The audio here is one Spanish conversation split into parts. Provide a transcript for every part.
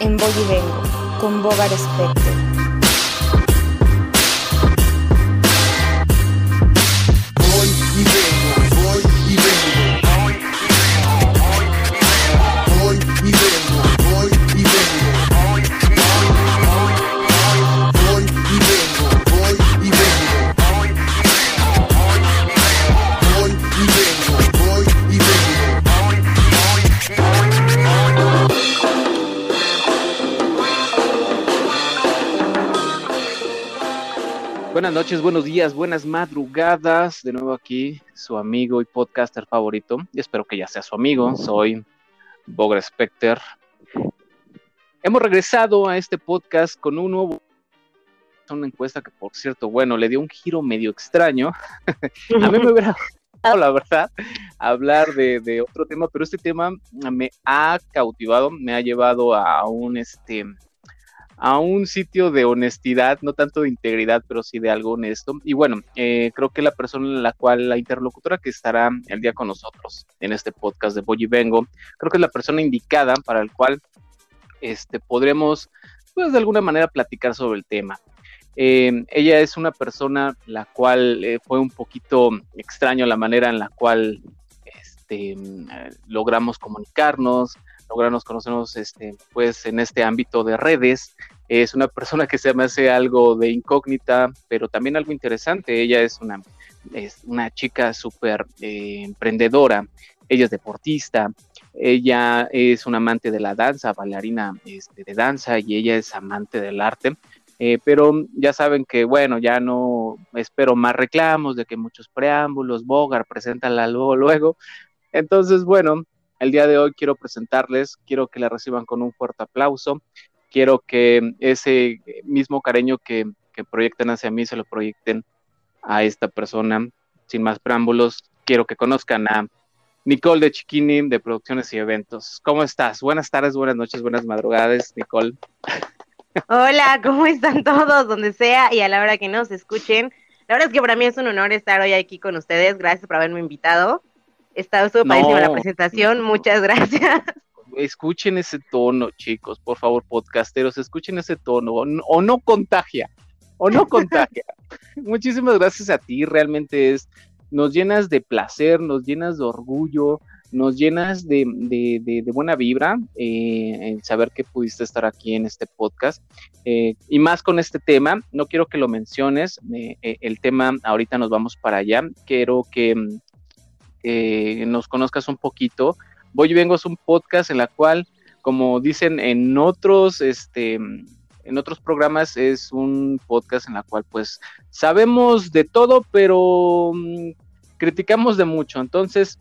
en Voy y Vengo con Bogar Spectre. Buenas noches, buenos días, buenas madrugadas. De nuevo aquí, su amigo y podcaster favorito. Y espero que ya sea su amigo. Soy Bogra Specter. Hemos regresado a este podcast con un nuevo. Una encuesta que, por cierto, bueno, le dio un giro medio extraño. a mí me hubiera gustado, la verdad, hablar de otro tema, pero este tema me ha cautivado, me ha llevado a un este a un sitio de honestidad, no tanto de integridad, pero sí de algo honesto. Y bueno, eh, creo que la persona en la cual, la interlocutora que estará el día con nosotros en este podcast de Boy y Vengo, creo que es la persona indicada para el cual este, podremos, pues de alguna manera, platicar sobre el tema. Eh, ella es una persona la cual eh, fue un poquito extraño la manera en la cual este, logramos comunicarnos, lograrnos conocernos este, pues en este ámbito de redes. Es una persona que se me hace algo de incógnita, pero también algo interesante. Ella es una, es una chica súper eh, emprendedora, ella es deportista, ella es una amante de la danza, bailarina este, de danza y ella es amante del arte. Eh, pero ya saben que, bueno, ya no espero más reclamos de que muchos preámbulos, Bogar, preséntala luego, luego. Entonces, bueno, el día de hoy quiero presentarles, quiero que la reciban con un fuerte aplauso, quiero que ese mismo cariño que, que proyecten hacia mí se lo proyecten a esta persona. Sin más preámbulos, quiero que conozcan a Nicole de Chiquini de Producciones y Eventos. ¿Cómo estás? Buenas tardes, buenas noches, buenas madrugadas, Nicole. Hola, ¿cómo están todos? Donde sea y a la hora que nos escuchen. La verdad es que para mí es un honor estar hoy aquí con ustedes. Gracias por haberme invitado. Está estuvo no, la presentación, muchas gracias. Escuchen ese tono, chicos, por favor, podcasteros, escuchen ese tono, o, o no contagia, o no contagia. Muchísimas gracias a ti, realmente es, nos llenas de placer, nos llenas de orgullo, nos llenas de, de, de, de buena vibra eh, en saber que pudiste estar aquí en este podcast. Eh, y más con este tema, no quiero que lo menciones, eh, el tema, ahorita nos vamos para allá, quiero que eh, nos conozcas un poquito. Voy y vengo es un podcast en la cual, como dicen en otros, este, en otros programas, es un podcast en la cual pues sabemos de todo, pero mm, criticamos de mucho. Entonces,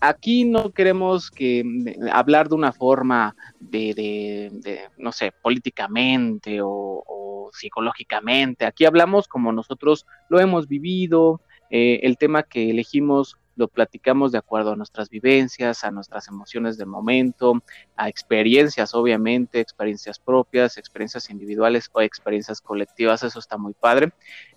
aquí no queremos que mm, hablar de una forma de, no sé, políticamente o, o, psicológicamente. Aquí hablamos como nosotros lo hemos vivido. Eh, el tema que elegimos lo platicamos de acuerdo a nuestras vivencias, a nuestras emociones del momento, a experiencias, obviamente, experiencias propias, experiencias individuales o experiencias colectivas, eso está muy padre.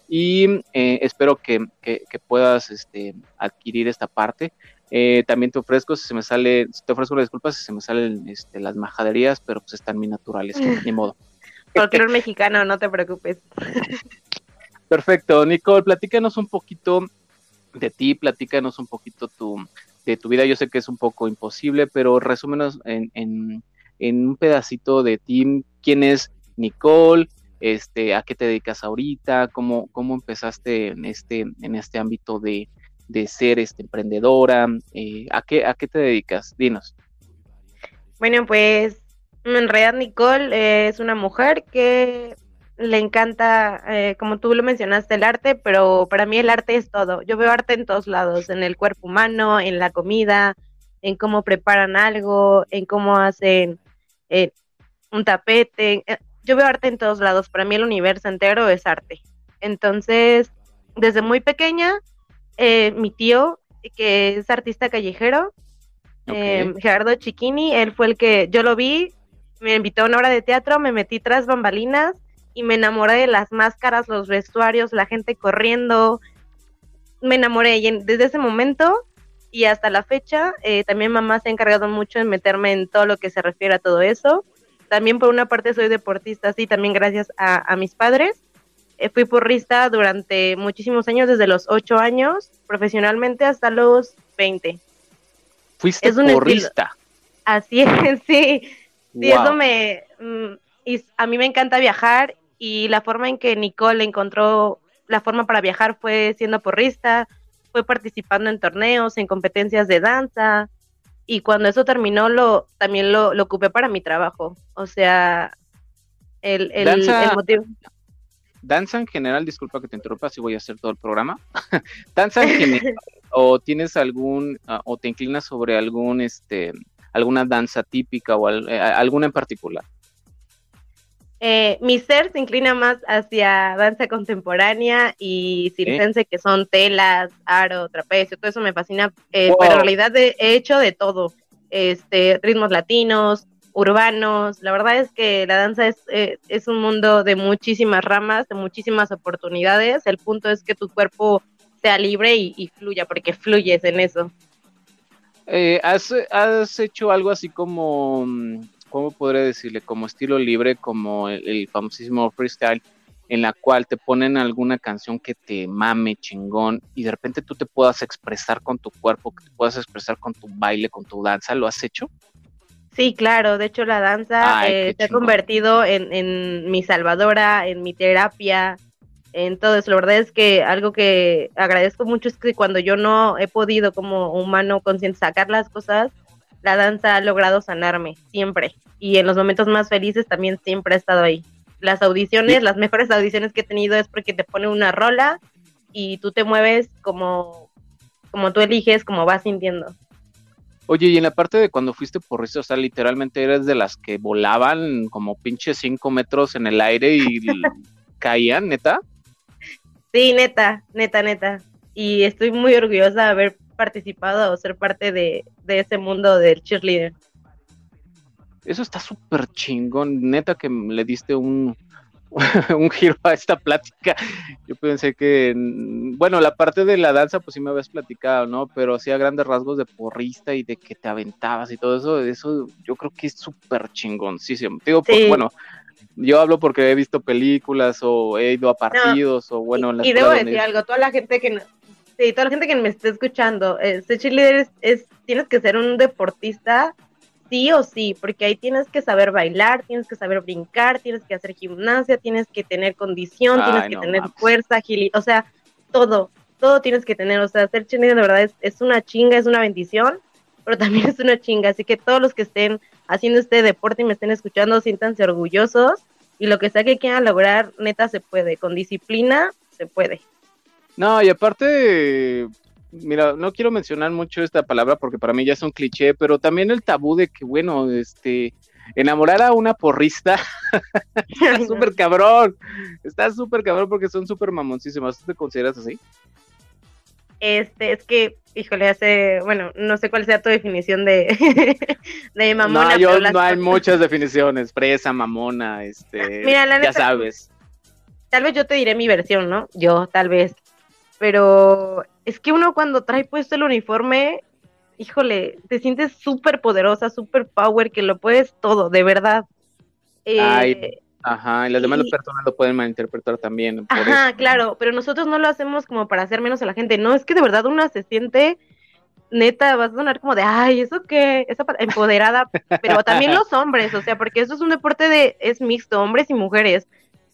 Y eh, espero que, que, que, puedas este, adquirir esta parte. Eh, también te ofrezco, si se me sale, te ofrezco disculpas si se me salen este, las majaderías, pero pues están muy naturales, ni modo. Folclor mexicano, no te preocupes. Perfecto, Nicole, platícanos un poquito de ti, platícanos un poquito tu, de tu vida. Yo sé que es un poco imposible, pero resúmenos en, en, un pedacito de ti. ¿Quién es Nicole? Este, ¿A qué te dedicas ahorita? ¿Cómo, cómo empezaste en este, en este ámbito de, de ser este, emprendedora? Eh, ¿a, qué, ¿A qué te dedicas? Dinos. Bueno, pues en realidad Nicole es una mujer que le encanta, eh, como tú lo mencionaste, el arte, pero para mí el arte es todo. Yo veo arte en todos lados, en el cuerpo humano, en la comida, en cómo preparan algo, en cómo hacen eh, un tapete. Eh, yo veo arte en todos lados. Para mí el universo entero es arte. Entonces, desde muy pequeña, eh, mi tío, que es artista callejero, okay. Gerardo Chiquini, él fue el que yo lo vi, me invitó a una obra de teatro, me metí tras bambalinas y me enamoré de las máscaras, los vestuarios, la gente corriendo. Me enamoré y desde ese momento y hasta la fecha, eh, también mamá se ha encargado mucho de meterme en todo lo que se refiere a todo eso. también por una parte soy deportista, sí, también gracias a, mis padres. Eh, fui porrista durante muchísimos años, desde los 8 años, profesionalmente hasta los 20. Fuiste porrista. Así es, sí. Sí, eso me... Mm, y a mí me encanta viajar y la forma en que Nicole encontró la forma para viajar fue siendo porrista, fue participando en torneos, en competencias de danza, y cuando eso terminó lo también lo, lo ocupé para mi trabajo. O sea, el, el, motivo. Danza en general, disculpa que te interrumpa, si voy a hacer todo el programa. danza en general, o tienes algún, ah, o te inclinas sobre algún, este, alguna danza típica o eh, alguna en particular. Eh, mi ser se inclina más hacia danza contemporánea y circense, que son telas, aro, trapecio, todo eso me fascina, eh, pero en realidad he hecho de todo, este, ritmos latinos, urbanos, la verdad es que la danza es, eh, es un mundo de muchísimas ramas, de muchísimas oportunidades, el punto es que tu cuerpo sea libre y, fluya, porque fluyes en eso. ¿has, ¿Has hecho algo así como mm, ¿cómo podría decirle? Como estilo libre, como el, famosísimo freestyle, en la cual te ponen alguna canción que te mame chingón y de repente tú te puedas expresar con tu cuerpo, que te puedas expresar con tu baile, con tu danza, ¿lo has hecho? Sí, claro, de hecho la danza eh, se ha convertido en, en, mi salvadora, en mi terapia, en todo eso. La verdad es que algo que agradezco mucho es que cuando yo no he podido como humano consciente sacar las cosas, la danza ha logrado sanarme, siempre. Y en los momentos más felices también siempre ha estado ahí. Las audiciones, las mejores audiciones que he tenido es porque te pone una rola y tú te mueves como, como tú eliges, como vas sintiendo. Oye, y en la parte de cuando fuiste por eso, o sea, literalmente eres de las que volaban como pinche cinco metros en el aire y caían, neta. Sí, neta, neta, neta. Y estoy muy orgullosa de haber participado o ser parte de, ese mundo del cheerleader. Eso está súper chingón, neta que le diste un, un giro a esta plática. Yo pensé que, bueno, la parte de la danza, pues sí me habías platicado, ¿no? Pero sí a grandes rasgos de porrista y de que te aventabas y todo eso, eso yo creo que es súper chingón. Sí, sí. Digo, pues, bueno, yo hablo porque he visto películas o he ido a partidos o bueno. y, debo decir algo, toda la gente que, Sí, toda la gente que me esté escuchando, eh, ser cheerleader es, tienes que ser un deportista sí o sí, porque ahí tienes que saber bailar, tienes que saber brincar, tienes que hacer gimnasia, tienes que tener condición, tienes que tener fuerza, agilidad, o sea, todo, todo tienes que tener, o sea, ser cheerleader de verdad es, es una chinga, es una bendición, pero también es una chinga, así que todos los que estén haciendo este deporte y me estén escuchando, siéntanse orgullosos y lo que sea que quieran lograr, neta se puede, con disciplina se puede. No, y aparte, mira, no quiero mencionar mucho esta palabra porque para mí ya es un cliché, pero también el tabú de que, bueno, este, enamorar a una porrista está súper cabrón, está súper cabrón porque son súper mamoncísimas, ¿tú te consideras así? Este, es que, híjole, hace, bueno, no sé cuál sea tu definición de, de mamona. No, yo, no hay muchas definiciones, presa, mamona, este, ya sabes. Tal vez yo te diré mi versión, ¿no? Yo, tal vez pero es que uno cuando trae puesto el uniforme, híjole, te sientes súper poderosa, súper power, que lo puedes todo, de verdad. Eh, ajá, y las demás personas lo pueden malinterpretar también. ajá, claro, pero nosotros no lo hacemos como para hacer menos a la gente, no, es que de verdad uno se siente neta, vas a sonar como de, ay, ¿eso qué? Esa empoderada, pero también los hombres, o sea, porque eso es un deporte de, es mixto, hombres y mujeres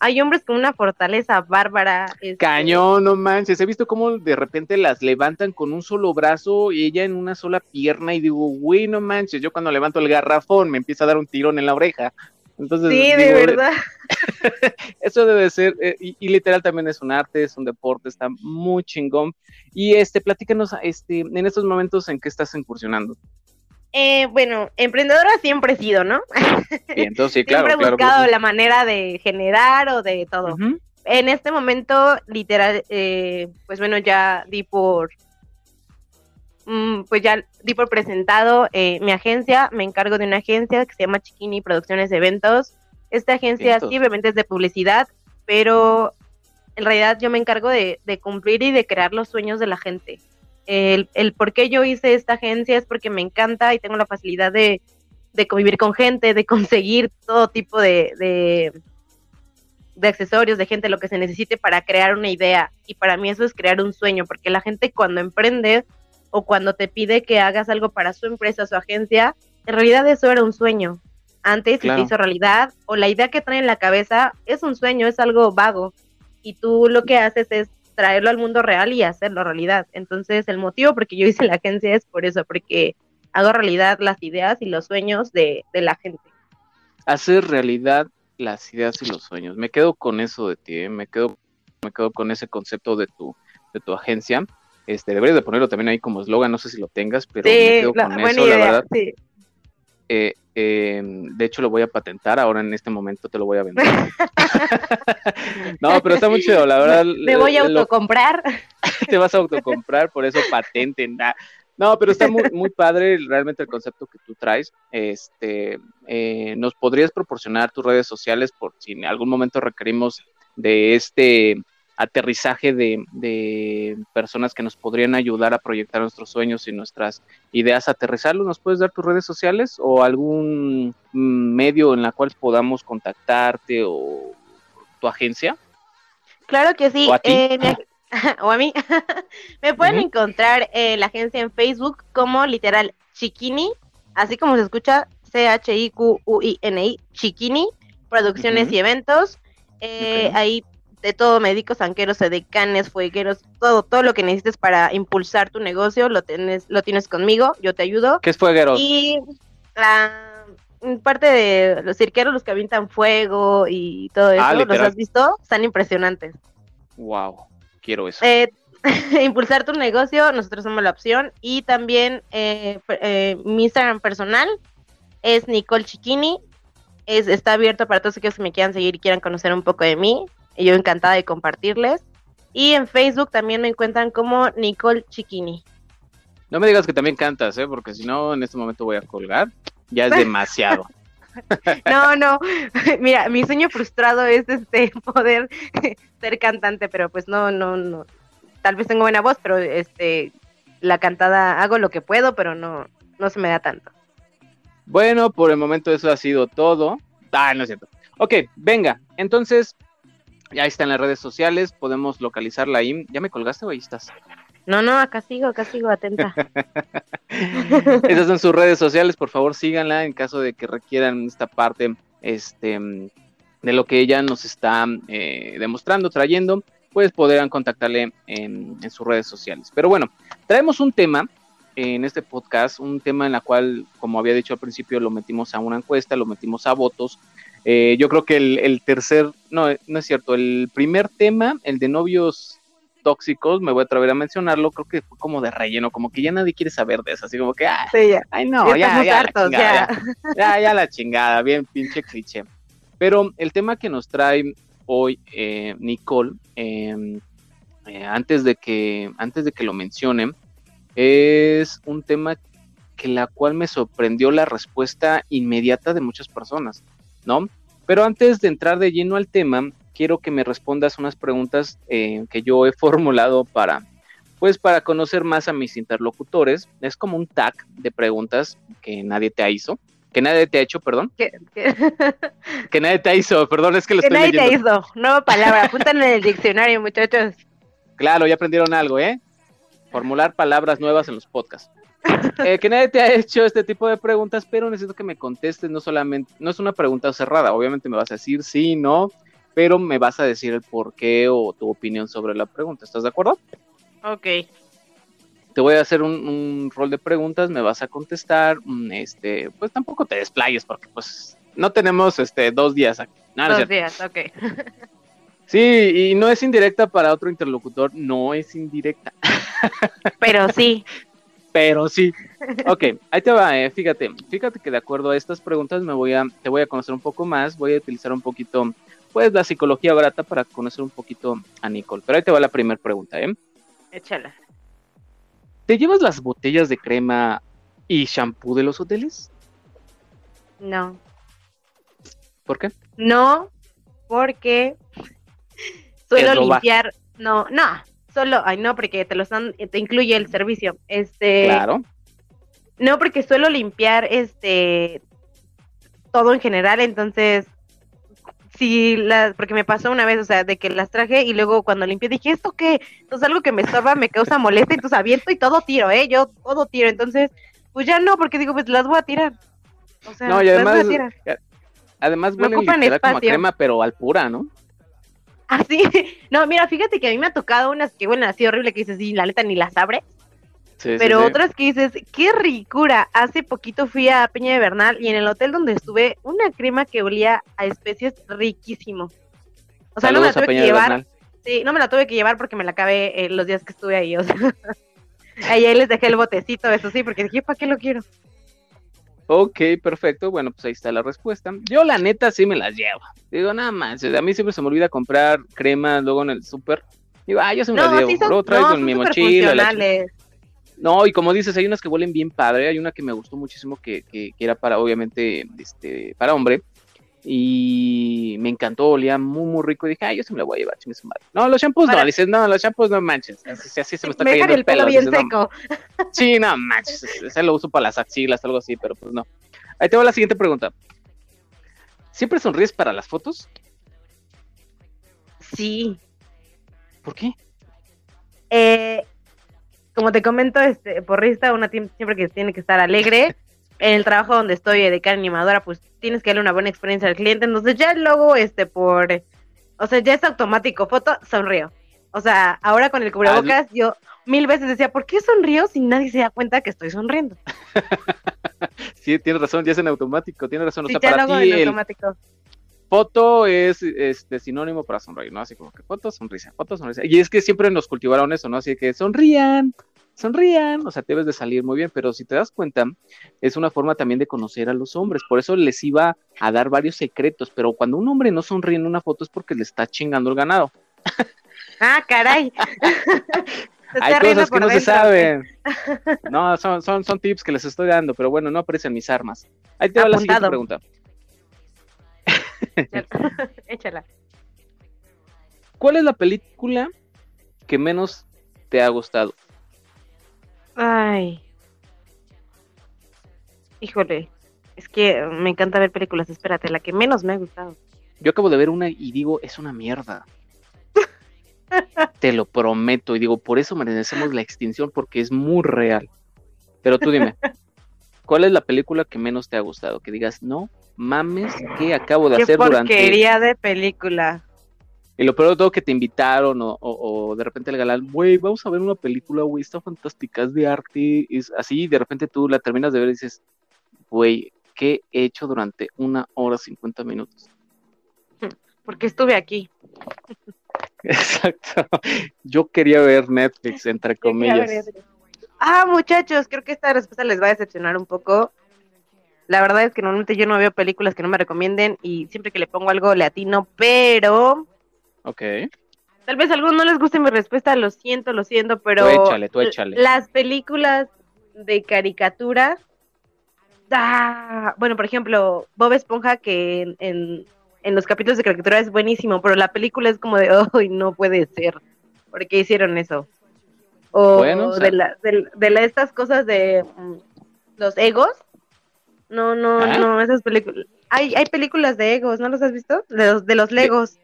hay hombres con una fortaleza bárbara. Este, Cañón, no manches. He visto cómo de repente las levantan con un solo brazo y ella en una sola pierna y digo, güey, no manches. Yo cuando levanto el garrafón me empieza a dar un tirón en la oreja. Entonces, sí, de verdad. eso debe ser, eh, y, literal también es un arte, es un deporte, está muy chingón. Y este, platícanos, este, en estos momentos en qué estás incursionando. Eh, bueno, emprendedora siempre he sido, ¿no? entonces, sí, claro. siempre he buscado la manera de generar o de todo. En este momento, literal, eh, pues bueno, ya di por, mm, pues ya di por presentado eh, mi agencia, me encargo de una agencia que se llama Chiquini Producciones de Eventos. Esta agencia sí, obviamente es de publicidad, pero en realidad yo me encargo de cumplir y de crear los sueños de la gente. El, el por qué yo hice esta agencia es porque me encanta y tengo la facilidad de, de convivir con gente, de conseguir todo tipo de, de, de, accesorios, de gente, lo que se necesite para crear una idea. Y para mí eso es crear un sueño, porque la gente cuando emprende o cuando te pide que hagas algo para su empresa, su agencia, en realidad eso era un sueño. Antes se hizo realidad, o la idea que trae en la cabeza es un sueño, es algo vago. Y tú lo que haces es traerlo al mundo real y hacerlo realidad. Entonces, el motivo por que yo hice la agencia es por eso, porque hago realidad las ideas y los sueños de, la gente. Hacer realidad las ideas y los sueños. Me quedo con eso de ti, ¿eh? me quedo me quedo con ese concepto de tu de tu agencia. Este, deberías de ponerlo también ahí como eslogan, no sé si lo tengas, pero me quedo con eso, la verdad. Eh, em, de hecho, lo voy a patentar, ahora en este momento te lo voy a vender. no, pero está muy chido, la verdad. Me voy a autocomprar. te vas a autocomprar, por eso patenten. No, pero está muy, muy padre realmente el concepto que tú traes. Este, eh, ¿Nos podrías proporcionar tus redes sociales por si en algún momento requerimos de este aterrizaje de, personas que nos podrían ayudar a proyectar nuestros sueños y nuestras ideas, aterrizarlos, ¿nos puedes dar tus redes sociales o algún medio en la cual podamos contactarte o tu agencia? Claro que sí. ¿O a, eh, mí? me pueden encontrar en la agencia en Facebook como literal Chiquini, así como se escucha C-H-I-Q-U-I-N-I, Chiquini, producciones y eventos. Eh, ahí de todo, médicos, sanqueros, decanes, fuegueros, todo, todo lo que necesites para impulsar tu negocio, lo tienes, lo tienes conmigo, yo te ayudo. ¿Qué es fuegueros? Y la parte de los cirqueros, los que avientan fuego y todo ah, eso, ¿los has visto? Están impresionantes. Wow, quiero eso. Eh, impulsar tu negocio, nosotros somos la opción. Y también eh, eh, mi Instagram personal es Nicole Chiquini. Es, está abierto para todos aquellos que me quieran seguir y quieran conocer un poco de mí y yo encantada de compartirles. Y en Facebook también me encuentran como Nicole Chiquini. No me digas que también cantas, ¿eh? porque si no, en este momento voy a colgar. Ya es demasiado. no, no. Mira, mi sueño frustrado es este poder ser cantante, pero pues no, no, no. Tal vez tengo buena voz, pero este la cantada hago lo que puedo, pero no, no se me da tanto. Bueno, por el momento eso ha sido todo. Ah, no es cierto. Ok, venga. Entonces, ya está en las redes sociales, podemos localizarla ahí. ¿Ya me colgaste o ahí estás? No, no, acá sigo, acá sigo, atenta. Esas son sus redes sociales, por favor síganla en caso de que requieran esta parte este, de lo que ella nos está eh, demostrando, trayendo, pues podrán contactarle en, en, sus redes sociales. Pero bueno, traemos un tema en este podcast, un tema en la cual, como había dicho al principio, lo metimos a una encuesta, lo metimos a votos, eh, yo creo que el, tercer, no, no es cierto, el primer tema, el de novios tóxicos, me voy a atrever a mencionarlo, creo que fue como de relleno, como que ya nadie quiere saber de eso, así como que, ah, ay no, ya, ya, la chingada, ya, ya, la chingada, bien pinche cliché. Pero el tema que nos trae hoy eh, Nicole, em, eh, antes, de que, antes de que lo mencionen, es un tema que la cual me sorprendió la respuesta inmediata de muchas personas. ¿no? Pero antes de entrar de lleno al tema, quiero que me respondas unas preguntas eh, que yo he formulado para, pues para conocer más a mis interlocutores. Es como un tag de preguntas que nadie te hizo. Que nadie te ha hecho, perdón. Que nadie te hizo, perdón, es que lo que nadie te hizo, nueva palabra, apuntan en el diccionario, muchachos. Claro, ya aprendieron algo, ¿eh? Formular palabras nuevas en los podcasts. Eh, que nadie te ha hecho este tipo de preguntas, pero necesito que me contestes, no solamente, no es una pregunta cerrada, obviamente me vas a decir sí, no, pero me vas a decir el por qué o tu opinión sobre la pregunta, ¿estás de acuerdo? Ok. Te voy a hacer un, rol de preguntas, me vas a contestar, mm, este, pues tampoco te desplayes porque pues no tenemos este dos días aquí. dos días, ok. Sí, y no es indirecta para otro interlocutor, no es indirecta. Pero sí pero sí. Ok, ahí te va, eh, fíjate, fíjate que de acuerdo a estas preguntas me voy a, te voy a conocer un poco más, voy a utilizar un poquito, pues, la psicología barata para conocer un poquito a Nicole. Pero ahí te va la primera pregunta, ¿eh? Échala. ¿Te llevas las botellas de crema y shampoo de los hoteles? No. ¿Por qué? No, porque suelo limpiar, no, no, solo, ay no, porque te lo están, te incluye el servicio. Este. Claro. No, porque suelo limpiar este todo en general, entonces sí, las, porque me pasó una vez, o sea, de que las traje y luego cuando limpié dije, ¿esto qué? Entonces algo que me estorba me causa molestia, entonces aviento y todo tiro, ¿eh? Yo todo tiro, entonces, pues ya no, porque digo, pues las voy a tirar. O sea, no, y además, las voy a tirar. además huelen literal como a crema, pero al pura, ¿no? Así, no, mira, fíjate que a mí me ha tocado unas que huelen así horrible que dices, sí, la neta ni las abre. pero otras que dices, qué ricura. Hace poquito fui a Peña de Bernal y en el hotel donde estuve, una crema que olía a especies riquísimo. O sea, no me la tuve que llevar. Sí, no me la tuve que llevar porque me la acabé eh, los días que estuve ahí. O sea, ahí les dejé el botecito, eso sí, porque dije, ¿para qué lo quiero? Ok, perfecto. Bueno, pues ahí está la respuesta. Yo la neta sí me las llevo. Digo, nada más. A mí siempre se me olvida comprar crema luego en el súper. Digo, ah, yo se me las llevo. Son, Luego traigo en mi mochila. No, y como dices, hay unas que huelen bien padre. Hay una que me gustó muchísimo que, que, que era para, obviamente, este, para hombre y me encantó, olía muy, muy rico. Y dije, ay, yo se me la voy a llevar, chingue su madre. No, los shampoos no, dices, no, los shampoos no manches. Así, así se me está cayendo el pelo. bien seco. sí, no manches. Ese lo uso para las axilas, algo así, pero pues no. Ahí tengo la siguiente pregunta. ¿Siempre sonríes para las fotos? Sí. ¿Por qué? Eh, como te comento, este porrista, una siempre que tiene que estar alegre en el trabajo donde estoy de cara animadora, pues tienes que darle una buena experiencia al cliente. Entonces ya el logo, este, por, o sea, ya es automático, foto, sonrío. O sea, ahora con el cubrebocas, yo mil veces decía, ¿por qué sonrío si nadie se da cuenta que estoy sonriendo? sí, tienes razón, ya es en automático, tienes razón. O sea, para ti el foto es este sinónimo para sonreír, ¿no? Así como que foto, sonrisa, foto, sonrisa. Y es que siempre nos cultivaron eso, ¿no? Así que sonrían, sonrían, o sea, debes de salir muy bien, pero si te das cuenta, es una forma también de conocer a los hombres, por eso les iba a dar varios secretos, pero cuando un hombre no sonríe en una foto es porque le está chingando el ganado. Ah, caray. Hay cosas que no se saben. No, son, son, son tips que les estoy dando, pero bueno, no aparecen mis armas. Ahí te va la siguiente pregunta. Échala. ¿Cuál es la película que menos te ha gustado? Ay. Híjole. Es que me encanta ver películas. Espérate, la que menos me ha gustado. Yo acabo de ver una y digo, es una mierda. Te lo prometo. Y digo, por eso merecemos la extinción, porque es muy real. Pero tú dime, ¿cuál es la película que menos te ha gustado? Que digas, no mames, ¿qué acabo de hacer durante. porquería de película. Y lo peor de todo que te invitaron o, de repente el galán, güey, vamos a ver una película, güey, está fantástica, es de arte, es así, de repente tú la terminas de ver y dices, güey, ¿qué he hecho durante una hora cincuenta minutos? Porque estuve aquí. Exacto. Yo quería ver Netflix, entre comillas. Ah, muchachos, creo que esta respuesta les va a decepcionar un poco. La verdad es que normalmente yo no veo películas que no me recomienden y siempre que le pongo algo le atino, pero Ok. Tal vez a algunos no les guste mi respuesta, lo siento, lo siento, pero. Tú échale, tú échale. Las películas de caricatura. Ah, bueno, por ejemplo, Bob Esponja, que en, en, los capítulos de caricatura es buenísimo, pero la película es como de, ¡ay, no puede ser! ¿Por qué hicieron eso? O, bueno, de, la, de, estas cosas de mm, los egos. No, no, ¿Ah? no, esas películas. Hay, hay películas de egos, ¿no los has visto? De los, de los legos.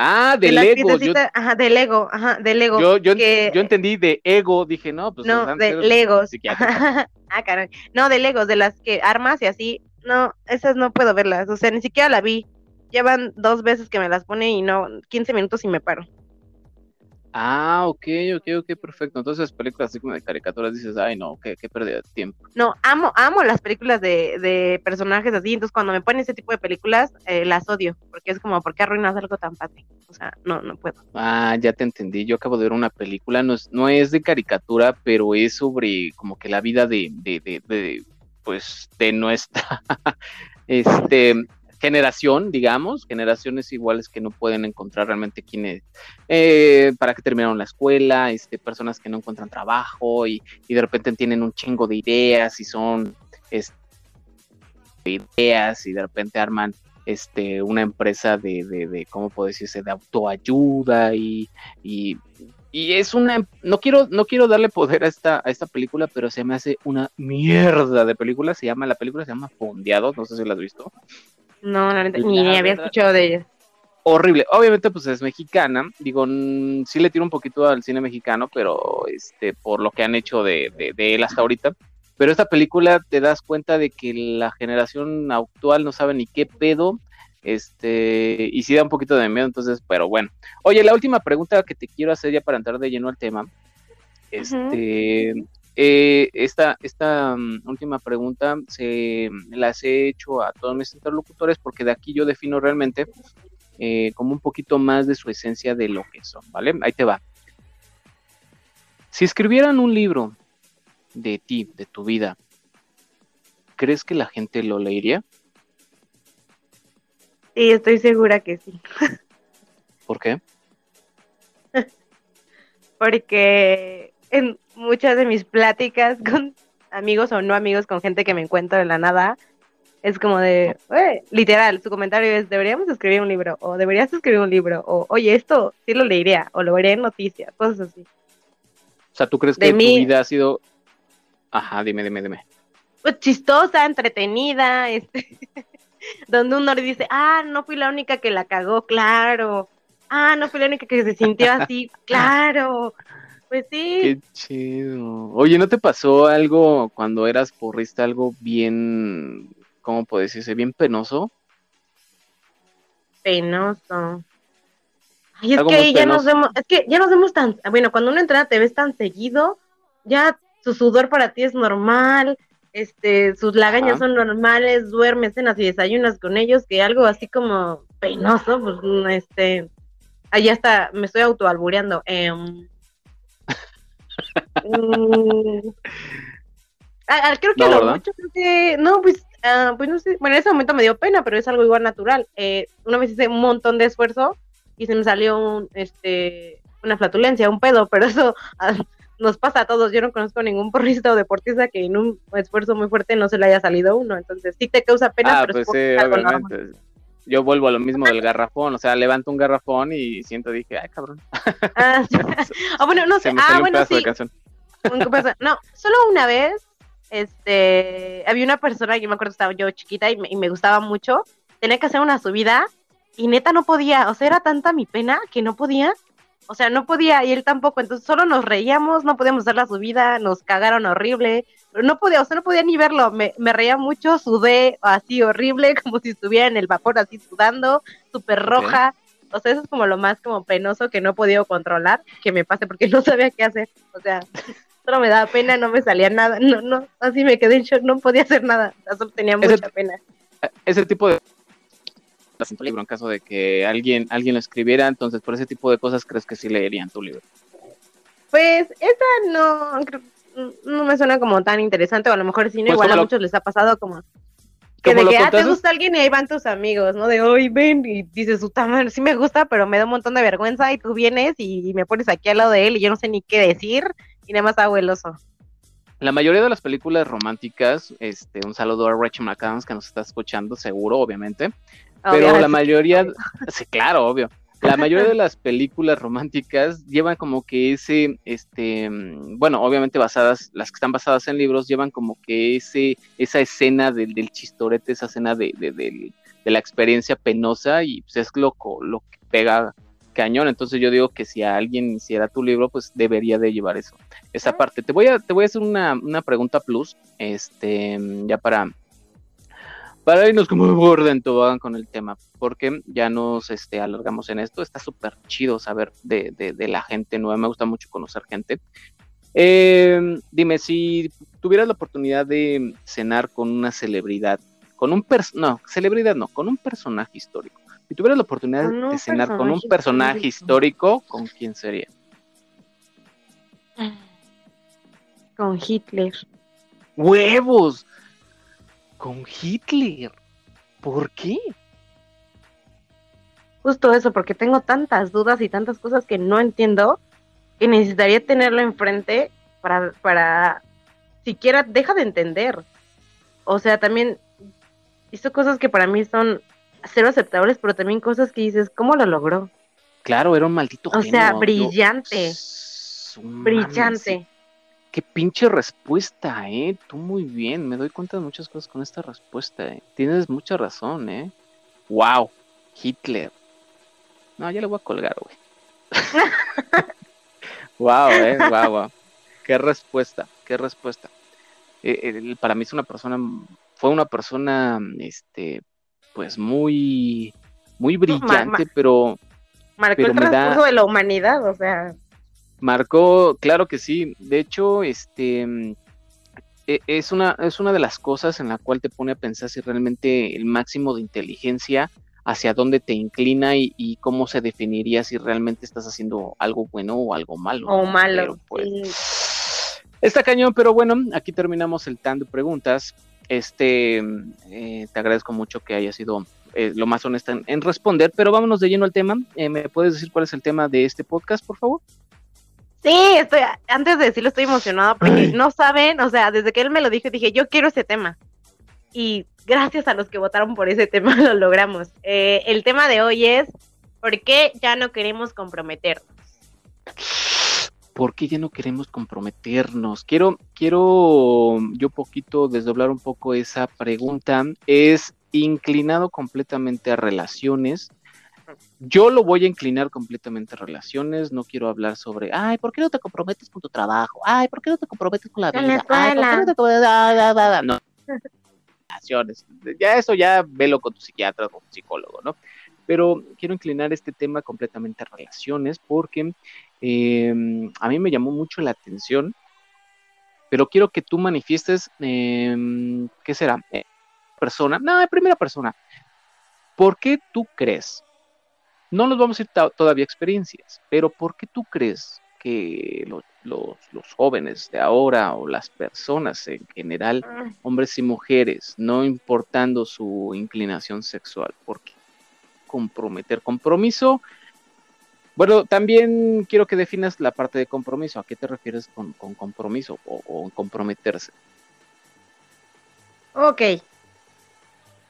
Ah, de, Lego. ajá, de Lego, ajá, de Lego. Yo, yo, yo, entendí de ego, dije, no, pues. No, de Legos. ah, caray. No, de Legos, de las que armas y así. No, esas no puedo verlas. O sea, ni siquiera la vi. Llevan dos veces que me las pone y no, 15 minutos y me paro. Ah, ok, ok, ok, perfecto. Entonces, películas así como de caricaturas dices, ay, no, qué, qué pérdida de tiempo. No, amo, amo las películas de, de personajes así. Entonces, cuando me ponen ese tipo de películas, eh, las odio, porque es como, ¿por qué arruinas algo tan fácil? O sea, no, no puedo. Ah, ya te entendí. Yo acabo de ver una película, no es, no es de caricatura, pero es sobre como que la vida de, de, de, de pues, de nuestra, este, generación, digamos, generaciones iguales que no pueden encontrar realmente quienes, eh, para que terminaron la escuela, este, personas que no encuentran trabajo y, de repente tienen un chingo de ideas y son ideas y de repente arman este, una empresa de, de, de ¿cómo puedo decirse? De autoayuda y, y, y, es una, no quiero, no quiero darle poder a esta, a esta película, pero se me hace una mierda de película, se llama, la película se llama Fondeado, no sé si la has visto. No, ni había escuchado de ella horrible. Obviamente, pues es mexicana. Digo, sí le tiro un poquito al cine mexicano, pero este, por lo que han hecho de, de, él hasta ahorita. Pero esta película te das cuenta de que la generación actual no sabe ni qué pedo. Este, y sí da un poquito de miedo, entonces, pero bueno. Oye, la última pregunta que te quiero hacer ya para entrar de lleno al tema. Este, eh, esta, esta mm, última pregunta se las he hecho a todos mis interlocutores porque de aquí yo defino realmente eh, como un poquito más de su esencia de lo que son, ¿vale? Ahí te va. Si escribieran un libro de ti, de tu vida, ¿crees que la gente lo leería? Sí, estoy segura que sí. ¿Por qué? Porque en muchas de mis pláticas con amigos o no amigos, con gente que me encuentro en la nada, es como de, literal, su comentario es, deberíamos escribir un libro, o deberías escribir un libro, o oye, esto sí lo leería, o lo veré en noticias, cosas así. O sea, ¿tú crees que tu vida ha sido... Ajá, dime, dime, dime. Pues chistosa, entretenida, este, donde uno le dice, ah, no fui la única que la cagó, claro. Ah, no fui la única que se sintió así, claro. Pues sí. Qué chido. Oye, ¿no te pasó algo cuando eras porrista, algo bien ¿cómo puede decirse? Bien penoso. Penoso. Ay, es que ya nos vemos, es que ya nos vemos tan, bueno, cuando uno entra te ves tan seguido, ya su sudor para ti es normal, este, sus lagañas son normales, duermes, cenas y desayunas con ellos, que algo así como penoso, pues, este, ahí hasta me estoy autoalbureando. Eh, creo que lo mucho, creo que, no, pues Ah, pues no sé, bueno, en ese momento me dio pena, pero es algo igual natural. Eh, una vez hice un montón de esfuerzo y se me salió un, este, una flatulencia, un pedo, pero eso ah, nos pasa a todos. Yo no conozco ningún porrista o deportista que en un esfuerzo muy fuerte no se le haya salido uno. Entonces sí te causa pena, ah, pero pues sí, obviamente. Yo vuelvo a lo mismo del garrafón, o sea, levanto un garrafón y siento, dije, ay, cabrón. Ah, bueno, no sé. ah, bueno, sí. No, solo una vez este, había una persona, yo me acuerdo que estaba yo chiquita y me, gustaba mucho, tenía que hacer una subida y neta no podía, o sea, era tanta mi pena que no podía, o sea, no podía y él tampoco, entonces solo nos reíamos, no podíamos hacer la subida, nos cagaron horrible, no podía, o sea, no podía ni verlo, me, reía mucho, sudé así horrible, como si estuviera en el vapor así sudando, súper roja, o sea, eso es como lo más como penoso que no he podido controlar, que me pase porque no sabía qué hacer, o sea, solo me daba pena, no me salía nada, no, no, así me quedé en shock, no podía hacer nada, solo tenía mucha pena. Ese tipo de libro en caso de que alguien alguien lo escribiera, entonces por ese tipo de cosas crees que sí leerían tu libro. Pues esa no no me suena como tan interesante, o a lo mejor cine pues igual a muchos les ha pasado como que de que ah, te gusta alguien y ahí van tus amigos, ¿no? De hoy ven y dices, su sí me gusta, pero me da un montón de vergüenza y tú vienes y, me pones aquí al lado de él y yo no sé ni qué decir y nada más hago el oso. La mayoría de las películas románticas, este, un saludo a Rachel McAdams que nos está escuchando, seguro, obviamente. pero la mayoría, sí, claro, obvio. La mayoría de las películas románticas llevan como que ese, este, bueno, obviamente basadas, las que están basadas en libros, llevan como que ese, esa escena del, del chistorete, esa escena de, de, de, la experiencia penosa y pues es lo, lo que pega cañón. Entonces yo digo que si alguien hiciera tu libro, pues debería de llevar eso, esa parte. Te voy a, te voy a hacer una, una pregunta plus, este, ya para, para irnos como orden hagan con el tema, porque ya nos este, alargamos en esto. Está súper chido saber de, de, la gente nueva, me gusta mucho conocer gente. Em, dime, si tuvieras la oportunidad de cenar con una celebridad, con un no, celebridad no, con un personaje histórico, si tuvieras la oportunidad de cenar con un personaje histórico, ¿con quién sería? Con Hitler. ¡Huevos! Con Hitler. ¿Por qué? Justo eso, porque tengo tantas dudas y tantas cosas que no entiendo que necesitaría tenerlo enfrente para, para siquiera deja de entender. O sea, también hizo cosas que para mí son cero aceptables, pero también cosas que dices, ¿cómo lo logró? Claro, era un maldito O sea, brillante. brillante. Qué pinche respuesta, ¿eh? Tú muy bien, me doy cuenta de muchas cosas con esta respuesta, ¿eh? Tienes mucha razón, ¿eh? Wow, Hitler. No, ya le voy a colgar, güey. wow, ¿eh? Wow, wow. Qué respuesta, qué respuesta. Eh, para mí es una persona, fue una persona, este, pues muy, muy brillante, pero... Marcó el transcurso de la humanidad, o sea... Marcó, claro que sí. De hecho, este e, es una, es una de las cosas en la cual te pone a pensar si realmente el máximo de inteligencia hacia dónde te inclina y, cómo se definiría si realmente estás haciendo algo bueno o algo malo. O malo. Pues, Está cañón, pero bueno, aquí terminamos el tan de preguntas. Este, eh, te agradezco mucho que haya sido eh, lo más honesta en, responder, pero vámonos de lleno al tema. Eh, ¿Me puedes decir cuál es el tema de este podcast, por favor? Sí, estoy, antes de decirlo estoy emocionada porque no saben, o sea, desde que él me lo dijo dije, yo quiero ese tema. Y gracias a los que votaron por ese tema lo logramos. el tema de hoy es, ¿por qué ya no queremos comprometernos? ¿por qué ya no queremos comprometernos? Quiero, quiero yo poquito desdoblar un poco esa pregunta. Es inclinado completamente a relaciones. Yo lo voy a inclinar completamente a relaciones, no quiero hablar sobre, ay, ¿por qué no te comprometes con tu trabajo? Ay, ¿por qué no te comprometes con la vida? Ay, ¿por qué no te comprometes? No. Relaciones. Ya eso ya velo con tu psiquiatra o con tu psicólogo, ¿no? Pero quiero inclinar este tema completamente a relaciones porque Em, a mí me llamó mucho la atención, pero quiero que tú manifiestes, em, ¿qué será? Eh, persona, no, primera persona. ¿Por qué tú crees? No nos vamos a ir todavía experiencias, pero ¿por qué tú crees que los, los, jóvenes de ahora o las personas en general, ah. hombres y mujeres, no importando su inclinación sexual, ¿por qué comprometer compromiso? Bueno, también quiero que definas la parte de compromiso. ¿A qué te refieres con, compromiso o, comprometerse? Ok.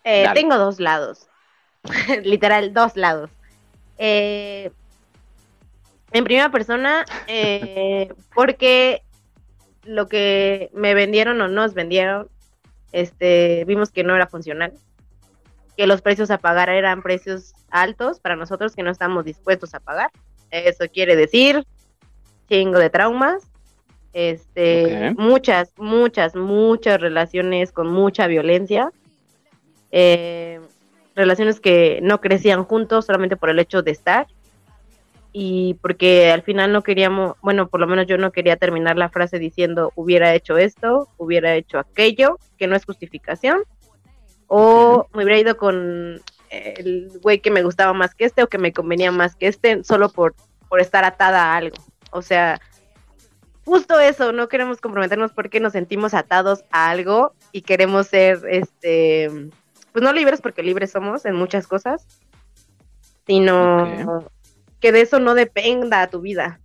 Eh, tengo dos lados. Literal, dos lados. Eh, en primera persona, eh, porque lo que me vendieron o nos vendieron, este, vimos que no era funcional que los precios a pagar eran precios altos para nosotros que no estamos dispuestos a pagar. Eso quiere decir chingo de traumas, este, muchas, muchas, muchas relaciones con mucha violencia, eh, relaciones que no crecían juntos solamente por el hecho de estar y porque al final no queríamos, bueno, por lo menos yo no quería terminar la frase diciendo hubiera hecho esto, hubiera hecho aquello, que no es justificación, o me hubiera ido con el güey que me gustaba más que este o que me convenía más que este solo por, por estar atada a algo. O sea, justo eso, no queremos comprometernos porque nos sentimos atados a algo y queremos ser, este, pues no libres porque libres somos en muchas cosas, sino que de eso no dependa tu vida.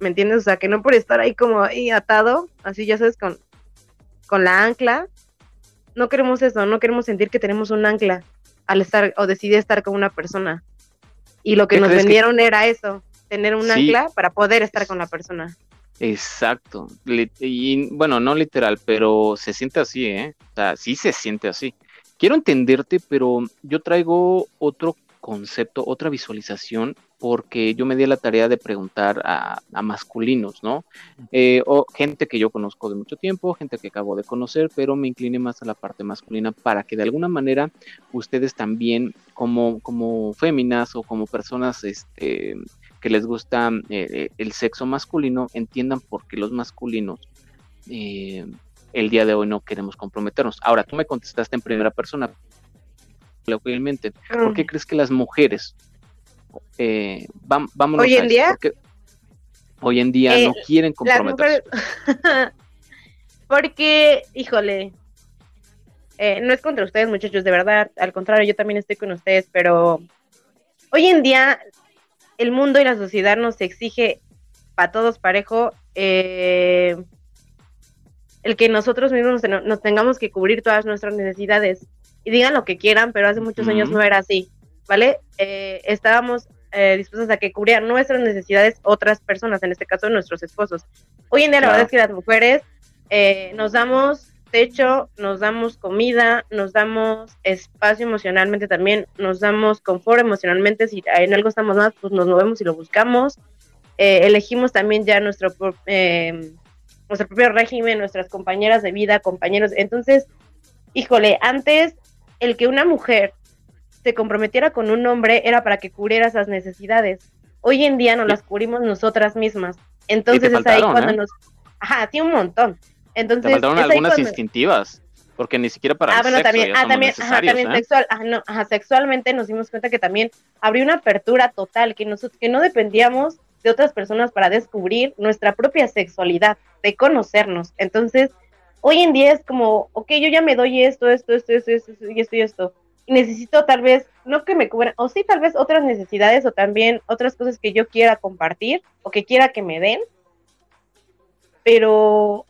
¿Me entiendes? O sea, que no por estar ahí como ahí atado, así ya sabes, con, con la ancla, no queremos eso, no queremos sentir que tenemos un ancla al estar o decidir estar con una persona. Y lo que nos vendieron era eso, tener un ancla para poder estar con la persona. Exacto. Y bueno, no literal, pero se siente así, ¿eh? O sea, sí se siente así. Quiero entenderte, pero yo traigo otro concepto, otra visualización, porque yo me di la tarea de preguntar a, masculinos, ¿no? Eh, o gente que yo conozco de mucho tiempo, gente que acabo de conocer, pero me incliné más a la parte masculina para que de alguna manera ustedes también, como, como féminas o como personas este, que les gusta eh, el sexo masculino, entiendan por qué los masculinos eh, el día de hoy no queremos comprometernos. Ahora, tú me contestaste en primera persona, coloquialmente, ¿por qué mm. crees que las mujeres, eh, vámonos hoy en día, hoy en día no quieren comprometerse? porque, híjole, eh, no es contra ustedes, muchachos, de verdad, al contrario, yo también estoy con ustedes, pero hoy en día el mundo y la sociedad nos exige para todos parejo eh, el que nosotros mismos nos tengamos que cubrir todas nuestras necesidades y digan lo que quieran, pero hace muchos años no era así, ¿vale? Eh, estábamos eh, dispuestas a que cubrieran nuestras necesidades otras personas, en este caso nuestros esposos. Hoy en día la verdad es que las mujeres eh, nos damos techo, nos damos comida, nos damos espacio emocionalmente también, nos damos confort emocionalmente, si en algo estamos más, pues nos movemos y lo buscamos. Eh, elegimos también ya nuestro, eh, nuestro propio régimen, nuestras compañeras de vida, compañeros. Entonces, híjole, antes el que una mujer se comprometiera con un hombre era para que cubriera esas necesidades. Hoy en día no las cubrimos nosotras mismas. Entonces es ahí cuando nos... Ajá, sí, un montón. Entonces, te faltaron algunas instintivas, porque ni siquiera para ah, bueno, también, ah, también, ajá, también ¿eh? sexual, ajá, no, ajá, sexualmente nos dimos cuenta que también abrió una apertura total, que nosotros, que no dependíamos de otras personas para descubrir nuestra propia sexualidad, de conocernos. Entonces, hoy en día es como, ok, yo ya me doy esto, esto, esto, esto, esto, y esto y esto. Y necesito tal vez, no que me cubran, o sí tal vez otras necesidades o también otras cosas que yo quiera compartir o que quiera que me den. Pero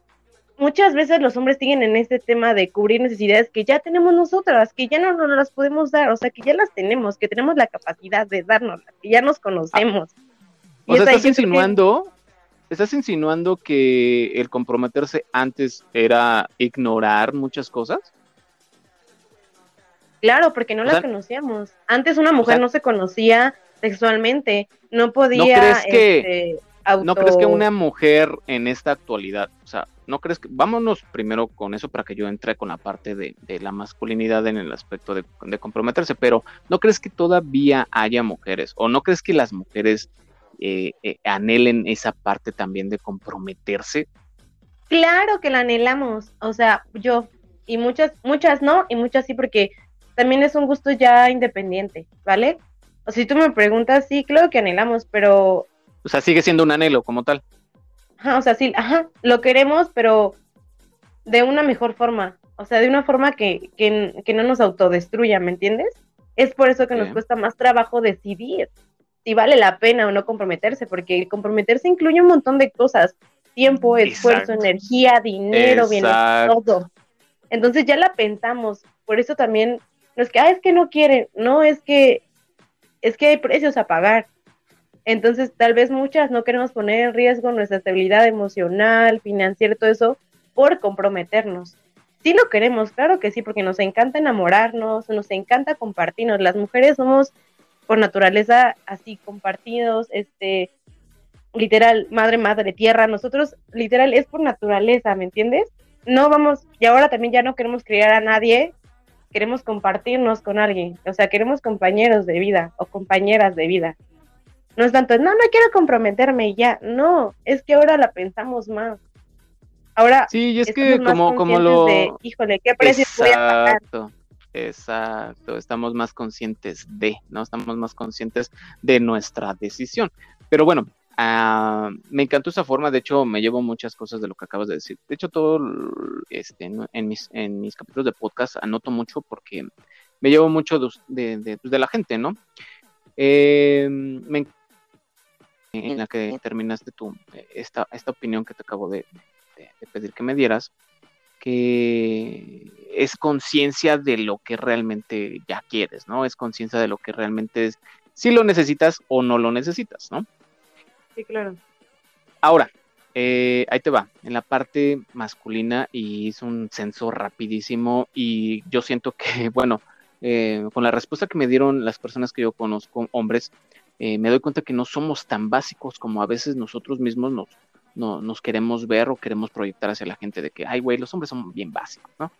muchas veces los hombres siguen en este tema de cubrir necesidades que ya tenemos nosotras, que ya no nos las podemos dar, o sea, que ya las tenemos, que tenemos la capacidad de darnoslas, que ya nos conocemos. O sea, estás insinuando, estás insinuando que el comprometerse antes era ignorar muchas cosas. Claro, porque no las conocíamos. Antes una mujer no se conocía sexualmente, no podía. ¿No crees que, este, ¿no crees que una mujer en esta actualidad, o sea, ¿No crees que, vámonos primero con eso para que yo entre con la parte de, la masculinidad en el aspecto de, comprometerse, pero ¿no crees que todavía haya mujeres o no crees que las mujeres eh, eh, anhelen esa parte también de comprometerse? Claro que la anhelamos, o sea, yo y muchas, muchas no y muchas sí porque también es un gusto ya independiente, ¿vale? O si tú me preguntas, sí, claro que anhelamos, pero... O sea, sigue siendo un anhelo como tal. Ajá, o sea, sí, ajá, lo queremos, pero de una mejor forma. O sea, de una forma que, que, no nos autodestruya, ¿me entiendes? Es por eso que nos cuesta más trabajo decidir si vale la pena o no comprometerse, porque comprometerse incluye un montón de cosas, tiempo, esfuerzo, energía, dinero, bienestar, todo. Entonces ya la pensamos, por eso también no es que, ah, es que no quieren, no, es que, es que hay precios a pagar. Entonces, tal vez muchas no queremos poner en riesgo nuestra estabilidad emocional, financiera, todo eso, por comprometernos. Sí lo queremos, claro que sí, porque nos encanta enamorarnos, nos encanta compartirnos. Las mujeres somos por naturaleza así compartidos, este, literal, madre, madre, tierra. Nosotros, literal, es por naturaleza, ¿me entiendes? No vamos, y ahora también ya no queremos criar a nadie, queremos compartirnos con alguien, o sea, queremos compañeros de vida o compañeras de vida. No es tanto, no, no quiero comprometerme ya. No, es que ahora la pensamos más. Ahora, sí, es que como, como lo. híjole, ¿qué precio voy a pagar? Exacto, estamos más conscientes de, ¿no? Estamos más conscientes de nuestra decisión. Pero bueno, ah, me encantó esa forma, de hecho me llevo muchas cosas de lo que acabas de decir. De hecho, todo este, en, mis, en mis capítulos de podcast anoto mucho porque me llevo mucho de, de, pues, la gente, ¿no? Eh, me en la que terminaste tú, eh, esta, esta opinión que te acabo de, pedir que me dieras, que es conciencia de lo que realmente ya quieres, ¿no? Es conciencia de lo que realmente es, si lo necesitas o no lo necesitas, ¿no? Sí, claro. Ahora, eh, ahí te va, en la parte masculina y es un censo rapidísimo y yo siento que, bueno, eh, con la respuesta que me dieron las personas que yo conozco, hombres, eh, me doy cuenta que no somos tan básicos como a veces nosotros mismos nos, nos queremos ver o queremos proyectar hacia la gente de que, ay, güey, los hombres son bien básicos, ¿no?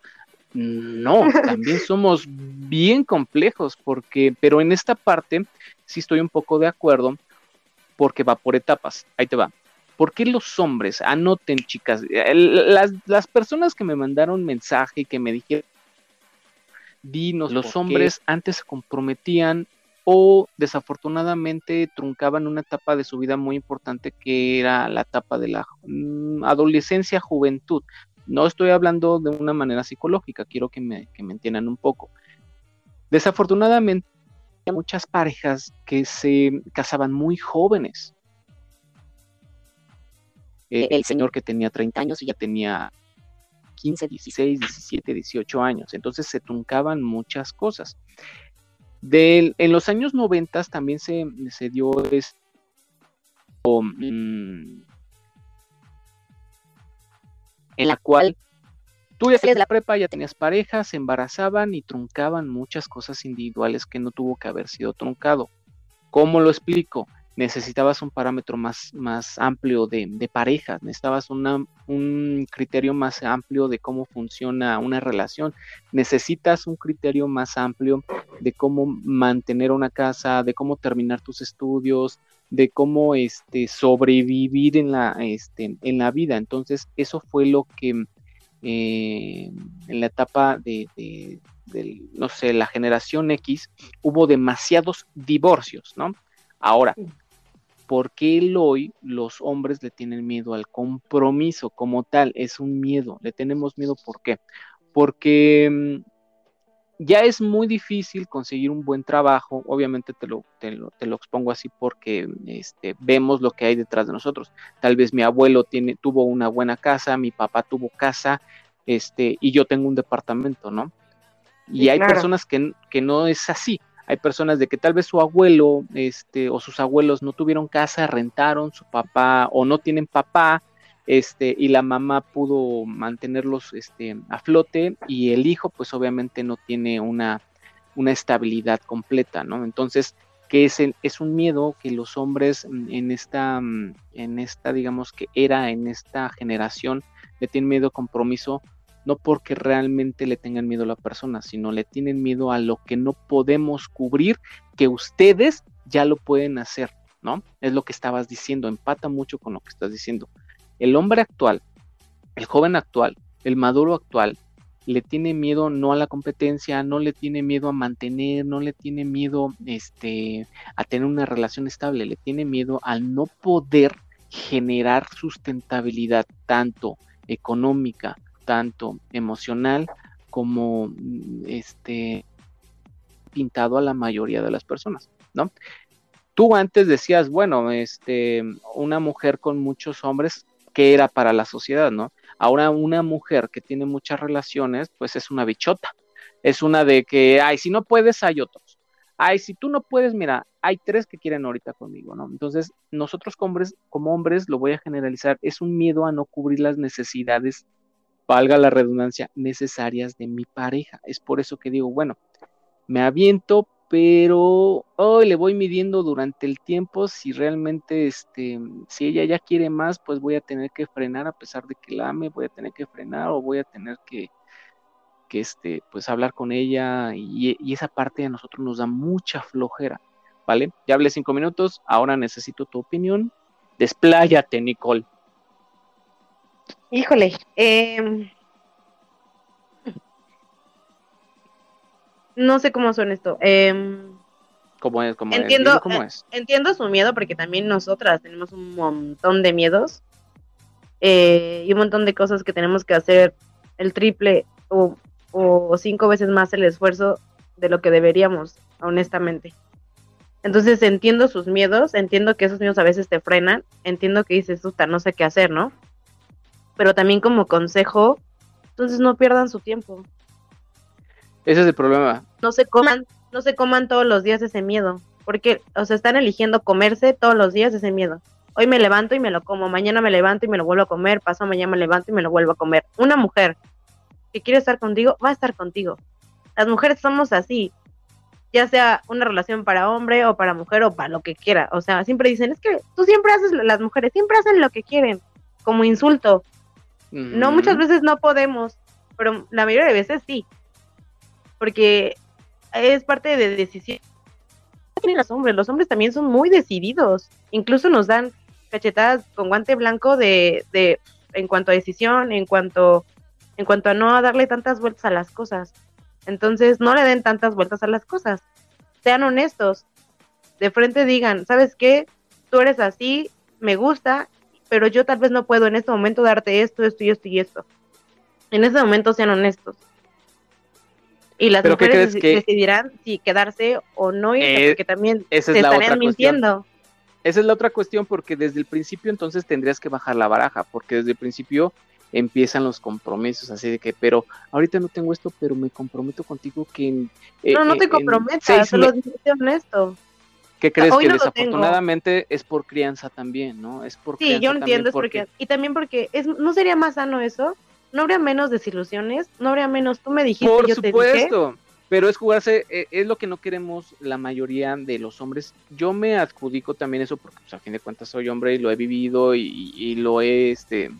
No, también somos bien complejos, porque, pero en esta parte sí estoy un poco de acuerdo, porque va por etapas. Ahí te va. ¿Por qué los hombres? Anoten, chicas. Las, las personas que me mandaron mensaje y que me dijeron, dinos, los hombres antes se comprometían o desafortunadamente truncaban una etapa de su vida muy importante que era la etapa de la mm, adolescencia, juventud. No estoy hablando de una manera psicológica, quiero que me, entiendan un poco. Desafortunadamente, hay muchas parejas que se casaban muy jóvenes. Eh, el señor que tenía 30 años y ya tenía 15, 16, 17, 18 años. Entonces se truncaban muchas cosas. En los años 90 también se, se dio esto, mm, en la cual tú ya salías la prepa, ya tenías pareja, se embarazaban y truncaban muchas cosas individuales que no tuvo que haber sido truncado. ¿Cómo lo explico? Necesitabas un parámetro más, más amplio de, de parejas, necesitabas un criterio más amplio de cómo funciona una relación, necesitas un criterio más amplio de cómo mantener una casa, de cómo terminar tus estudios, de cómo este, sobrevivir en la, este, en la vida. Entonces, eso fue lo que eh, en la etapa de, de, no sé, la generación X, hubo demasiados divorcios, ¿no? Ahora, ¿por qué hoy los hombres le tienen miedo al compromiso como tal? Es un miedo, le tenemos miedo, ¿por qué? Porque mm, ya es muy difícil conseguir un buen trabajo, obviamente te lo, te lo, expongo así porque este, vemos lo que hay detrás de nosotros. Tal vez mi abuelo tiene, tuvo una buena casa, mi papá tuvo casa, este, y yo tengo un departamento, ¿no? Y hay personas que, que no es así, hay personas de que tal vez su abuelo este, o sus abuelos no tuvieron casa, rentaron su papá o no tienen papá, este, y la mamá pudo mantenerlos este, a flote y el hijo pues obviamente no tiene una, estabilidad completa, ¿no? Entonces, que es, es un miedo que los hombres en esta, en esta, digamos que era, en esta generación, le tienen miedo compromiso no porque realmente le tengan miedo a la persona, sino le tienen miedo a lo que no podemos cubrir, que ustedes ya lo pueden hacer, ¿no? Es lo que estabas diciendo, empata mucho con lo que estás diciendo. El hombre actual, el joven actual, el maduro actual, le tiene miedo no a la competencia, no le tiene miedo a mantener, no le tiene miedo este, a tener una relación estable, le tiene miedo al no poder generar sustentabilidad tanto económica tanto emocional como mm, este pintado a la mayoría de las personas, ¿no? Tú antes decías, bueno, este, una mujer con muchos hombres, ¿qué era para la sociedad, no? Ahora una mujer que tiene muchas relaciones, pues es una bichota. Es una de que, ay, si no puedes, hay otros. Ay, si tú no puedes, mira, hay tres que quieren ahorita conmigo, ¿no? Entonces, nosotros hombres, como hombres, lo voy a generalizar, es un miedo a no cubrir las necesidades valga la redundancia, necesarias de mi pareja. Es por eso que digo, bueno, me aviento, pero hoy le voy midiendo durante el tiempo si realmente, este, si ella ya quiere más, pues voy a tener que frenar a pesar de que la ame, voy a tener que frenar o voy a tener que, que este, pues hablar con ella y, y esa parte a nosotros nos da mucha flojera, ¿vale? Ya hablé cinco minutos, ahora necesito tu opinión. Despláyate, Nicole. Híjole, em, no sé cómo son esto. Em, ¿Cómo es? ¿Cómo entiendo, ¿Cómo eh, es? entiendo su miedo porque también nosotras tenemos un montón de miedos eh, y un montón de cosas que tenemos que hacer el triple o, o cinco veces más el esfuerzo de lo que deberíamos, honestamente. Entonces entiendo sus miedos, entiendo que esos miedos a veces te frenan, entiendo que dices, puta, no sé qué hacer, ¿no? Pero también como consejo, entonces no pierdan su tiempo. Ese es el problema. No se coman, no se coman todos los días ese miedo, porque, o sea, están eligiendo comerse todos los días ese miedo. Hoy me levanto y me lo como, mañana me levanto y me lo vuelvo a comer, paso mañana me levanto y me lo vuelvo a comer. Una mujer que quiere estar contigo, va a estar contigo. Las mujeres somos así, ya sea una relación para hombre o para mujer o para lo que quiera. O sea, siempre dicen, es que tú siempre haces, las mujeres siempre hacen lo que quieren, como insulto. No, muchas veces no podemos, pero la mayoría de veces sí. Porque es parte de decisión. Los hombres, los hombres también son muy decididos. Incluso nos dan cachetadas con guante blanco de, de en cuanto a decisión, en cuanto, en cuanto a no darle tantas vueltas a las cosas. Entonces, no le den tantas vueltas a las cosas. Sean honestos. De frente digan, ¿sabes qué? Tú eres así, me gusta pero yo tal vez no puedo en este momento darte esto, esto y esto y esto. En ese momento sean honestos. Y las mujeres decidirán si quedarse o no, y eh, porque también esa es estarían mintiendo. Esa es la otra cuestión, porque desde el principio entonces tendrías que bajar la baraja, porque desde el principio empiezan los compromisos, así de que, pero ahorita no tengo esto, pero me comprometo contigo que... En, eh, no, no te comprometas, solo dice honesto. ¿Qué crees? que desafortunadamente es por crianza también, ¿no? Es por Sí, yo entiendo, es porque... Y también porque es, ¿no sería más sano eso? ¿No habría menos desilusiones? ¿No habría menos? Tú me dijiste, por yo supuesto. Te pero es jugarse, eh, es lo que no queremos la mayoría de los hombres. Yo me adjudico también eso porque pues, a fin de cuentas soy hombre y lo he vivido y, lo he este,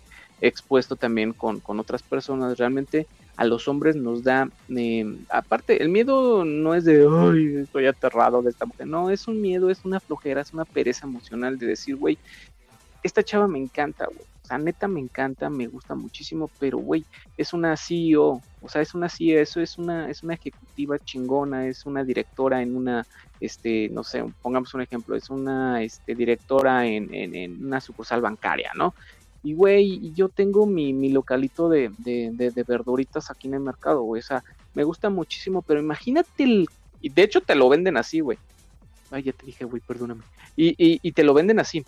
expuesto también con, con, otras personas. Realmente a los hombres nos da, eh, aparte, el miedo no es de, estoy aterrado de esta mujer. No, es un miedo, es una flojera, es una pereza emocional de decir, güey, esta chava me encanta. O sea, neta me encanta, me gusta muchísimo, pero güey, es una CEO, o sea, es una CEO, eso es una, es una ejecutiva chingona, es una directora en una, este, no sé, pongamos un ejemplo, es una este, directora en, en, una sucursal bancaria, ¿no? Y güey, yo tengo mi, mi localito de, de, verduritas aquí en el mercado, güey. O sea, me gusta muchísimo, pero imagínate el. Y de hecho te lo venden así, güey. Ay, ya te dije, güey, perdóname. Y, y, y te lo venden así.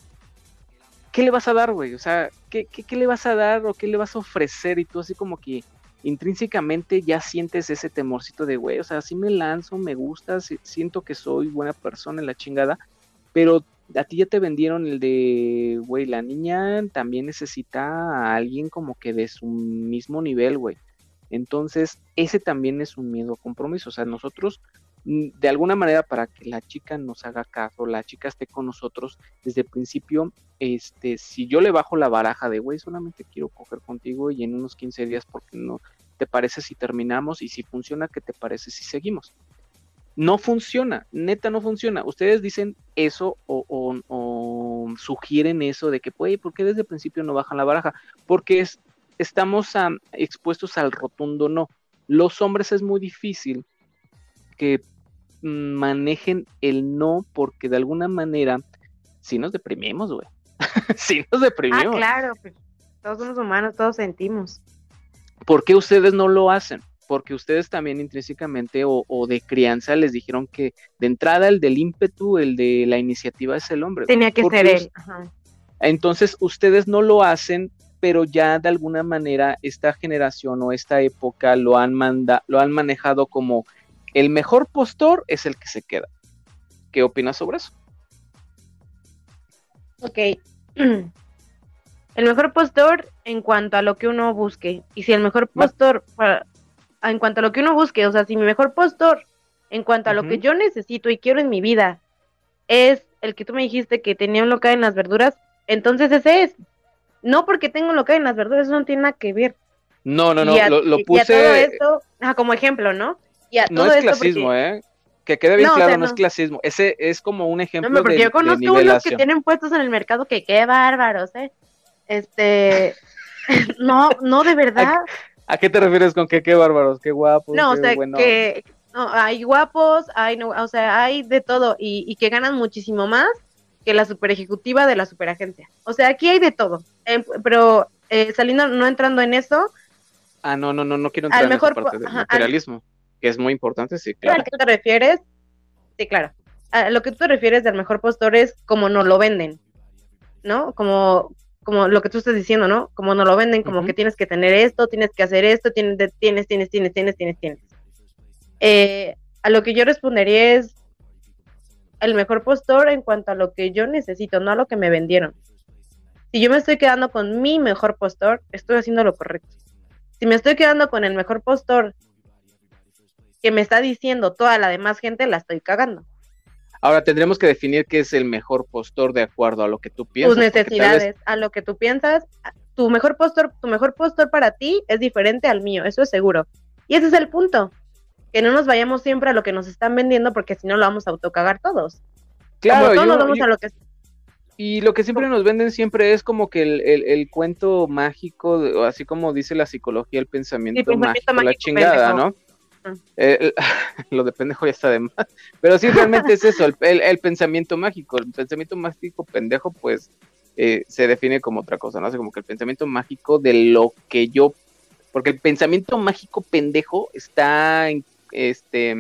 ¿qué le vas a dar, güey? O sea, ¿qué, ¿qué, le vas a dar o qué le vas a ofrecer? Y tú así como que intrínsecamente ya sientes ese temorcito de, güey, o sea, sí me lanzo, me gusta, siento que soy buena persona en la chingada, pero a ti ya te vendieron el de, güey, la niña también necesita a alguien como que de su mismo nivel, güey. Entonces, ese también es un miedo a compromiso. O sea, nosotros Mm, de alguna manera para que la chica nos haga caso, la chica esté con nosotros desde el principio, este, si yo le bajo la baraja de, güey, solamente quiero coger contigo y en unos 15 días, porque no te parece si terminamos? Y si funciona, ¿qué te parece si seguimos? No funciona, neta no funciona. Ustedes dicen eso o, sugieren eso de que, güey, ¿por qué desde el principio no bajan la baraja? Porque es, estamos expuestos al rotundo no. Los hombres es muy difícil que manejen el no, porque de alguna manera, si nos deprimimos, güey. si nos deprimimos. Ah, claro, pues, todos somos humanos, todos sentimos. ¿Por qué ustedes no lo hacen? Porque ustedes también intrínsecamente o, de crianza les dijeron que de entrada el del ímpetu, el de la iniciativa es el hombre. Tenía que ser él. Entonces ustedes no lo hacen, pero ya de alguna manera esta generación o esta época lo han manda, lo han manejado como el mejor postor es el que se queda. ¿Qué opinas sobre eso? Ok. El mejor postor en cuanto a lo que uno busque. Y si el mejor postor, en cuanto a lo que uno busque, o sea, si mi mejor postor en cuanto a lo que yo necesito y quiero en mi vida es el que tú me dijiste que tenía un local en las verduras, entonces ese es. No porque tengo un local en las verduras, eso no tiene nada que ver. No, no, no, lo, puse. todo esto, como ejemplo, ¿no? no es clasismo, ¿eh? Que quede bien claro, no, es clasismo. Ese es como un ejemplo no, porque yo conozco unos que tienen puestos en el mercado que qué bárbaros, ¿eh? Este, no, no, de verdad. ¿A, qué te refieres con que qué bárbaros? Qué guapos. No, o sea, que no, hay guapos, hay, no, o sea, hay de todo y, y que ganan muchísimo más que la super ejecutiva de la superagencia. O sea, aquí hay de todo. Em, pero eh, saliendo, no entrando en eso. Ah, no, no, no, no quiero entrar en esa parte del materialismo que es muy importante, sí, claro. ¿A qué te refieres? Sí, claro. A lo que tú te refieres del mejor postor es como no lo venden, ¿no? Como, como lo que tú estás diciendo, ¿no? Como no lo venden, como que tienes que tener esto, tienes que hacer esto, tienes, tienes, tienes, tienes, tienes, tienes, tienes. Eh, a lo que yo respondería es el mejor postor en cuanto a lo que yo necesito, no a lo que me vendieron. Si yo me estoy quedando con mi mejor postor, estoy haciendo lo correcto. Si me estoy quedando con el mejor postor que me está diciendo toda la demás gente, la estoy cagando. Ahora tendremos que definir qué es el mejor postor de acuerdo a lo que tú piensas. Tus necesidades, a lo que tú piensas. Tu mejor postor, tu mejor postor para ti es diferente al mío, eso es seguro. Y ese es el punto. Que no nos vayamos siempre a lo que nos están vendiendo porque si no lo vamos a autocagar todos. Claro, vamos a lo que y lo que siempre nos venden siempre es como que el, el, cuento mágico, así como dice la psicología, el pensamiento, mágico, la chingada, ¿no? Eh, lo de pendejo ya está de más. Pero sí, realmente es eso, el, pensamiento mágico. El pensamiento mágico pendejo, pues, eh, se define como otra cosa, ¿no? O como que el pensamiento mágico de lo que yo. Porque el pensamiento mágico pendejo está en este.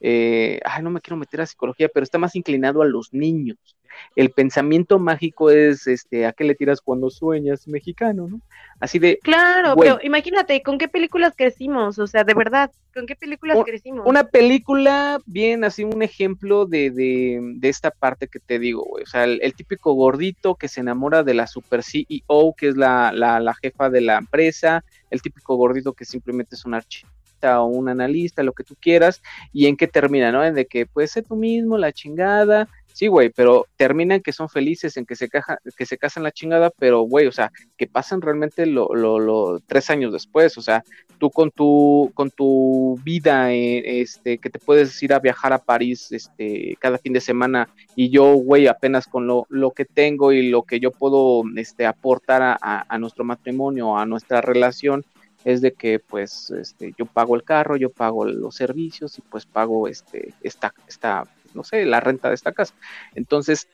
Eh, ay, no me quiero meter a psicología, pero está más inclinado a los niños. El pensamiento mágico es, este, ¿a qué le tiras cuando sueñas mexicano, no? Así de... Claro, pero imagínate, ¿con qué películas crecimos? O sea, de verdad, ¿con qué películas crecimos? Una película, bien, así un ejemplo de, de, de esta parte que te digo, güey. O sea, el, típico gordito que se enamora de la super CEO, que es la, la, la jefa de la empresa, el típico gordito que simplemente es un archivo o un analista, lo que tú quieras, y en qué termina, ¿no? En de que puedes ser tú mismo, la chingada, sí, güey, pero terminan que son felices, en que se, caja, que se casan la chingada, pero, güey, o sea, que pasan realmente lo, lo, lo, tres años después, o sea, tú con tu, con tu vida, eh, este, que te puedes ir a viajar a París, este, cada fin de semana, y yo, güey, apenas con lo, lo que tengo y lo que yo puedo, este, aportar a, nuestro matrimonio, a nuestra relación, es de que pues este yo pago el carro, yo pago los servicios y pues pago este esta esta no sé, la renta de esta casa. Entonces,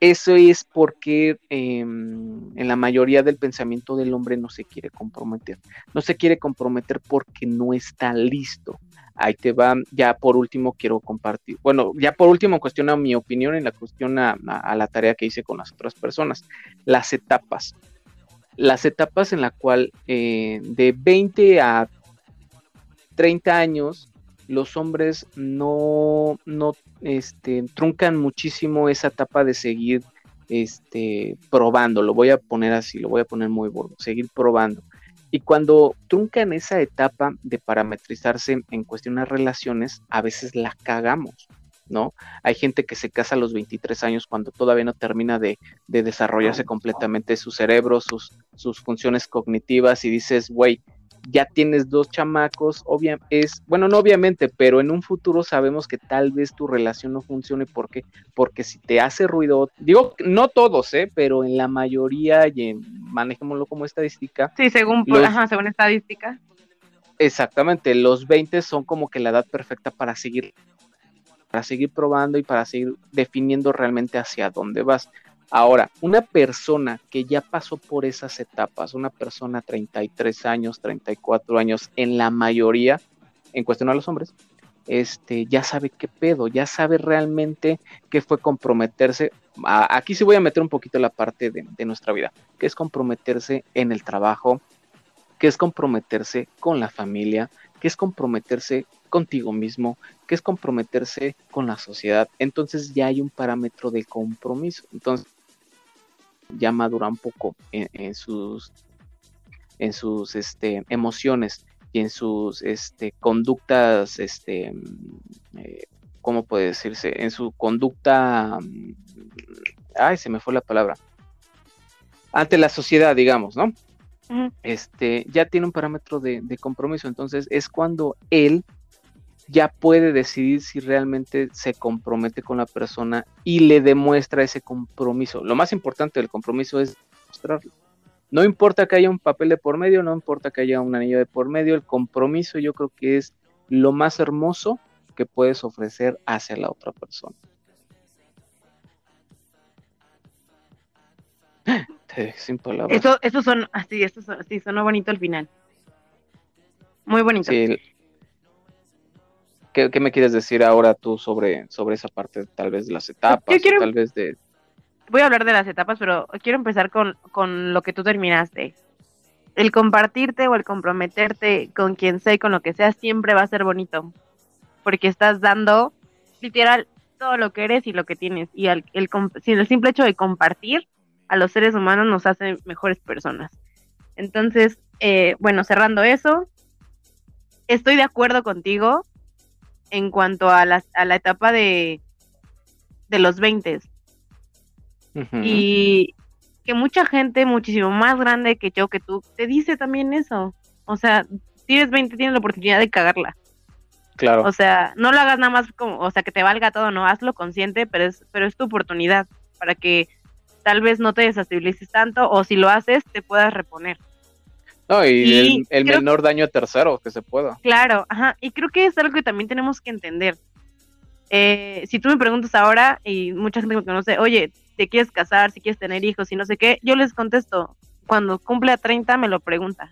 eso es porque em, en la mayoría del pensamiento del hombre no se quiere comprometer. No se quiere comprometer porque no está listo. Ahí te va, ya por último quiero compartir, bueno, ya por último cuestiona mi opinión en la cuestión a, la tarea que hice con las otras personas, las etapas las etapas en la cual eh, de 20 a 30 años los hombres no, no este, truncan muchísimo esa etapa de seguir este, probando, lo voy a poner así, lo voy a poner muy gordo, seguir probando. Y cuando truncan esa etapa de parametrizarse en cuestión de relaciones, a veces la cagamos. ¿no? Hay gente que se casa a los 23 años cuando todavía no termina de, desarrollarse completamente su cerebro, sus, sus funciones cognitivas y dices, güey, ya tienes dos chamacos, obvia es, bueno, no obviamente, pero en un futuro sabemos que tal vez tu relación no funcione porque porque si te hace ruido, digo, no todos, ¿eh? pero en la mayoría y en, manejémoslo como estadística. Sí, según según estadística. Exactamente, los 20 son como que la edad perfecta para seguir para seguir probando y para seguir definiendo realmente hacia dónde vas. Ahora, una persona que ya pasó por esas etapas, una persona 33 años, 34 años, en la mayoría, en cuestión a los hombres, este, ya sabe qué pedo, ya sabe realmente qué fue comprometerse. aquí sí voy a meter un poquito la parte de, de nuestra vida, que es comprometerse en el trabajo, que es comprometerse con la familia, que es comprometerse contigo mismo, que es comprometerse con la sociedad. Entonces ya hay un parámetro de compromiso. Entonces ya madura un poco en, sus en sus este, emociones y en sus este, conductas, este, eh, ¿cómo puede decirse? En su conducta, ay, se me fue la palabra, ante la sociedad, digamos, ¿no? este, ya tiene un parámetro de, compromiso, entonces es cuando él ya puede decidir si realmente se compromete con la persona y le demuestra ese compromiso. Lo más importante del compromiso es mostrarlo. No importa que haya un papel de por medio, no importa que haya un anillo de por medio, el compromiso yo creo que es lo más hermoso que puedes ofrecer hacia la otra persona. sin palabras. Eso, eso son, así, eso son, sí, sonó bonito al final. Muy bonito. Sí. ¿Qué, me quieres decir ahora tú sobre, sobre esa parte, tal vez de las etapas, tal vez de... Voy a hablar de las etapas, pero quiero empezar con, con lo que tú terminaste. El compartirte o el comprometerte con quien sea y con lo que sea siempre va a ser bonito, porque estás dando literal todo lo que eres y lo que tienes. Y el, el, el simple hecho de compartir a los seres humanos nos hace mejores personas. Entonces, eh, bueno, cerrando eso, estoy de acuerdo contigo en cuanto a la, a la etapa de, de los 20. Y que mucha gente muchísimo más grande que yo, que tú, te dice también eso. O sea, tienes 20, tienes la oportunidad de cagarla. Claro. O sea, no lo hagas nada más como, o sea, que te valga todo, no, hazlo consciente, pero es, pero es tu oportunidad para que tal vez no te desestabilices tanto o si lo haces te puedas reponer. No, y, el, menor daño a tercero que se pueda. Claro, ajá, y creo que es algo que también tenemos que entender. Eh, si tú me preguntas ahora, y mucha gente me conoce, oye, ¿te quieres casar? Si quieres tener hijos y no sé qué, yo les contesto, cuando cumple a 30 me lo pregunta.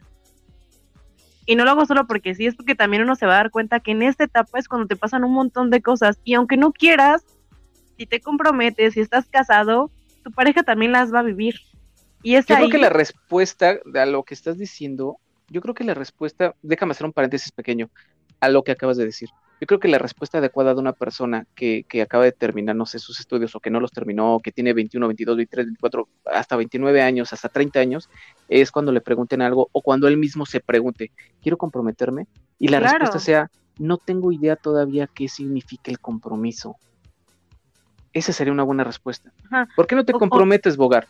Y no lo hago solo porque sí, es porque también uno se va a dar cuenta que en esta etapa es cuando te pasan un montón de cosas y aunque no quieras, si te comprometes, si estás casado, tu pareja también las va a vivir. Y es yo creo que la respuesta a lo que estás diciendo, yo creo que la respuesta, déjame hacer un paréntesis pequeño a lo que acabas de decir. Yo creo que la respuesta adecuada de una persona que, que, acaba de terminar, no sé, sus estudios o que no los terminó, que tiene 21, 22, 23, 24, hasta 29 años, hasta 30 años, es cuando le pregunten algo o cuando él mismo se pregunte, ¿quiero comprometerme? Y la claro. respuesta sea, no tengo idea todavía qué significa el compromiso. Esa sería una buena respuesta. Ajá. ¿Por qué no te comprometes, Bogar?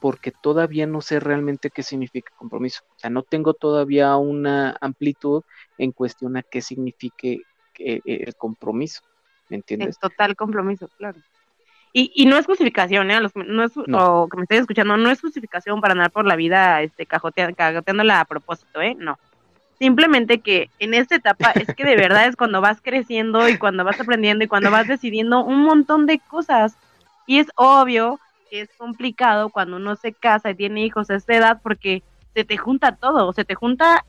Porque todavía no sé realmente qué significa compromiso. O sea, no tengo todavía una amplitud en cuestión a qué signifique eh, eh, el compromiso, ¿me entiendes? El total compromiso, claro. Y, y no es justificación, ¿eh? Los, no es, no. O que me estén escuchando, no es justificación para andar por la vida este, cajoteando, cajoteándola a propósito, ¿eh? No. Simplemente que en esta etapa es que de verdad es cuando vas creciendo y cuando vas aprendiendo y cuando vas decidiendo un montón de cosas. Y es obvio es complicado cuando uno se casa y tiene hijos a esta edad porque se te junta todo, se te junta,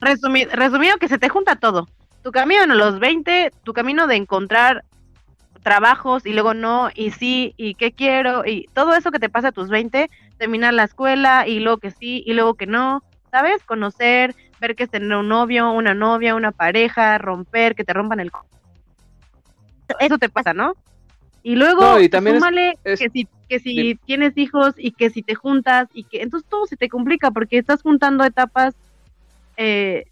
resumido, resumido que se te junta todo tu camino en los 20, tu camino de encontrar trabajos y luego no, y sí, y qué quiero, y todo eso que te pasa a tus 20, terminar la escuela y luego que sí, y luego que no, ¿sabes? Conocer, ver que es tener un novio, una novia, una pareja, romper, que te rompan el... Eso te pasa, ¿no? Y luego, no, y también súmale es, es, que si, que si tienes hijos y que si te juntas y que entonces todo se te complica porque estás juntando etapas eh,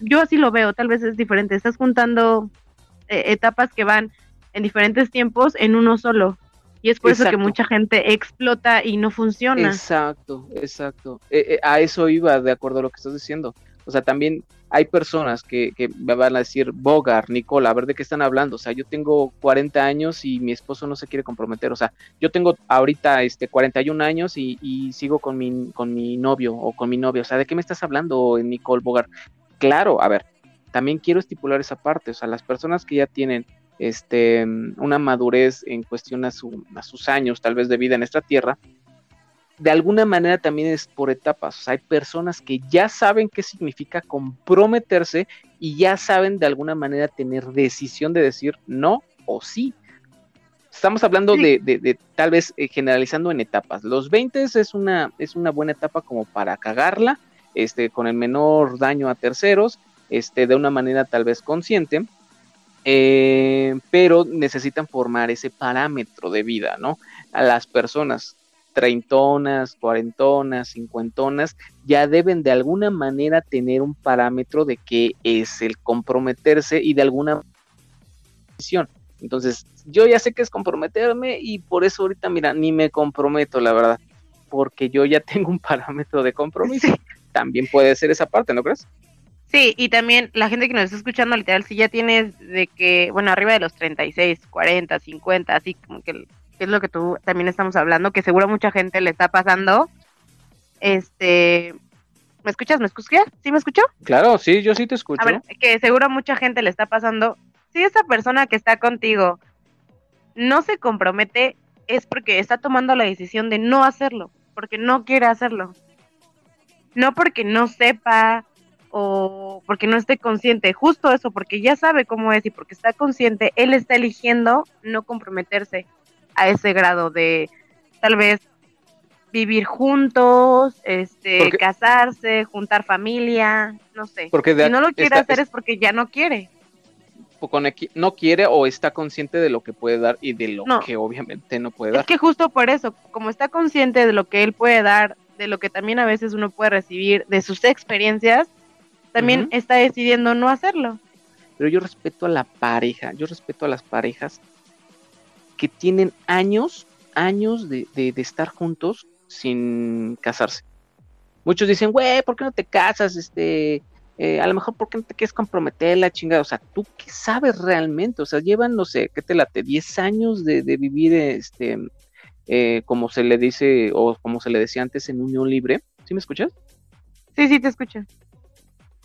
yo así lo veo, tal vez es diferente. Estás juntando eh, etapas que van en diferentes tiempos en uno solo. Y es por exacto. eso que mucha gente explota y no funciona. Exacto, exacto. Eh, eh, a eso iba de acuerdo a lo que estás diciendo. O sea, también hay personas que, que, me van a decir, Bogar, Nicola, a ver de qué están hablando. O sea, yo tengo 40 años y mi esposo no se quiere comprometer. O sea, yo tengo ahorita este 41 años y, y sigo con mi, con mi novio o con mi novia. O sea, ¿de qué me estás hablando, Nicole Bogar? claro, a ver, también quiero estipular esa parte, o sea, las personas que ya tienen este, una madurez en cuestión a, su, a sus años, tal vez de vida en esta tierra, de alguna manera también es por etapas. O sea, hay personas que ya saben qué significa comprometerse y ya saben de alguna manera tener decisión de decir no o sí. Estamos hablando sí. de, de, de, tal vez eh, generalizando en etapas. Los 20 es una, es una buena etapa como para cagarla este, con el menor daño a terceros, este, de una manera tal vez consciente, eh, pero necesitan formar ese parámetro de vida, ¿no? A las personas treintonas, cuarentonas, cincuentonas, ya deben de alguna manera tener un parámetro de qué es el comprometerse y de alguna decisión. Entonces, yo ya sé que es comprometerme y por eso ahorita, mira, ni me comprometo, la verdad, porque yo ya tengo un parámetro de compromiso también puede ser esa parte, ¿no crees? Sí, y también la gente que nos está escuchando, literal, si ya tienes de que, bueno, arriba de los 36, 40, 50, así como que, que es lo que tú también estamos hablando, que seguro mucha gente le está pasando. Este, ¿me escuchas? ¿Me escuchas? ¿Sí me escuchó? Claro, sí, yo sí te escucho. A ver, que seguro mucha gente le está pasando. Si esa persona que está contigo no se compromete, es porque está tomando la decisión de no hacerlo, porque no quiere hacerlo no porque no sepa o porque no esté consciente, justo eso, porque ya sabe cómo es y porque está consciente, él está eligiendo no comprometerse a ese grado de tal vez vivir juntos, este, porque, casarse, juntar familia, no sé. Porque si no lo quiere está, hacer es porque ya no quiere. No quiere o está consciente de lo que puede dar y de lo no, que obviamente no puede dar. Es que justo por eso, como está consciente de lo que él puede dar de lo que también a veces uno puede recibir de sus experiencias, también uh -huh. está decidiendo no hacerlo. Pero yo respeto a la pareja, yo respeto a las parejas que tienen años, años de, de, de estar juntos sin casarse. Muchos dicen, güey, ¿por qué no te casas? Este, eh, a lo mejor, ¿por qué no te quieres comprometer la chingada? O sea, ¿tú qué sabes realmente? O sea, llevan, no sé, ¿qué te late? 10 años de, de vivir este, eh, como se le dice o como se le decía antes en unión libre. ¿Sí me escuchas? Sí, sí, te escucho.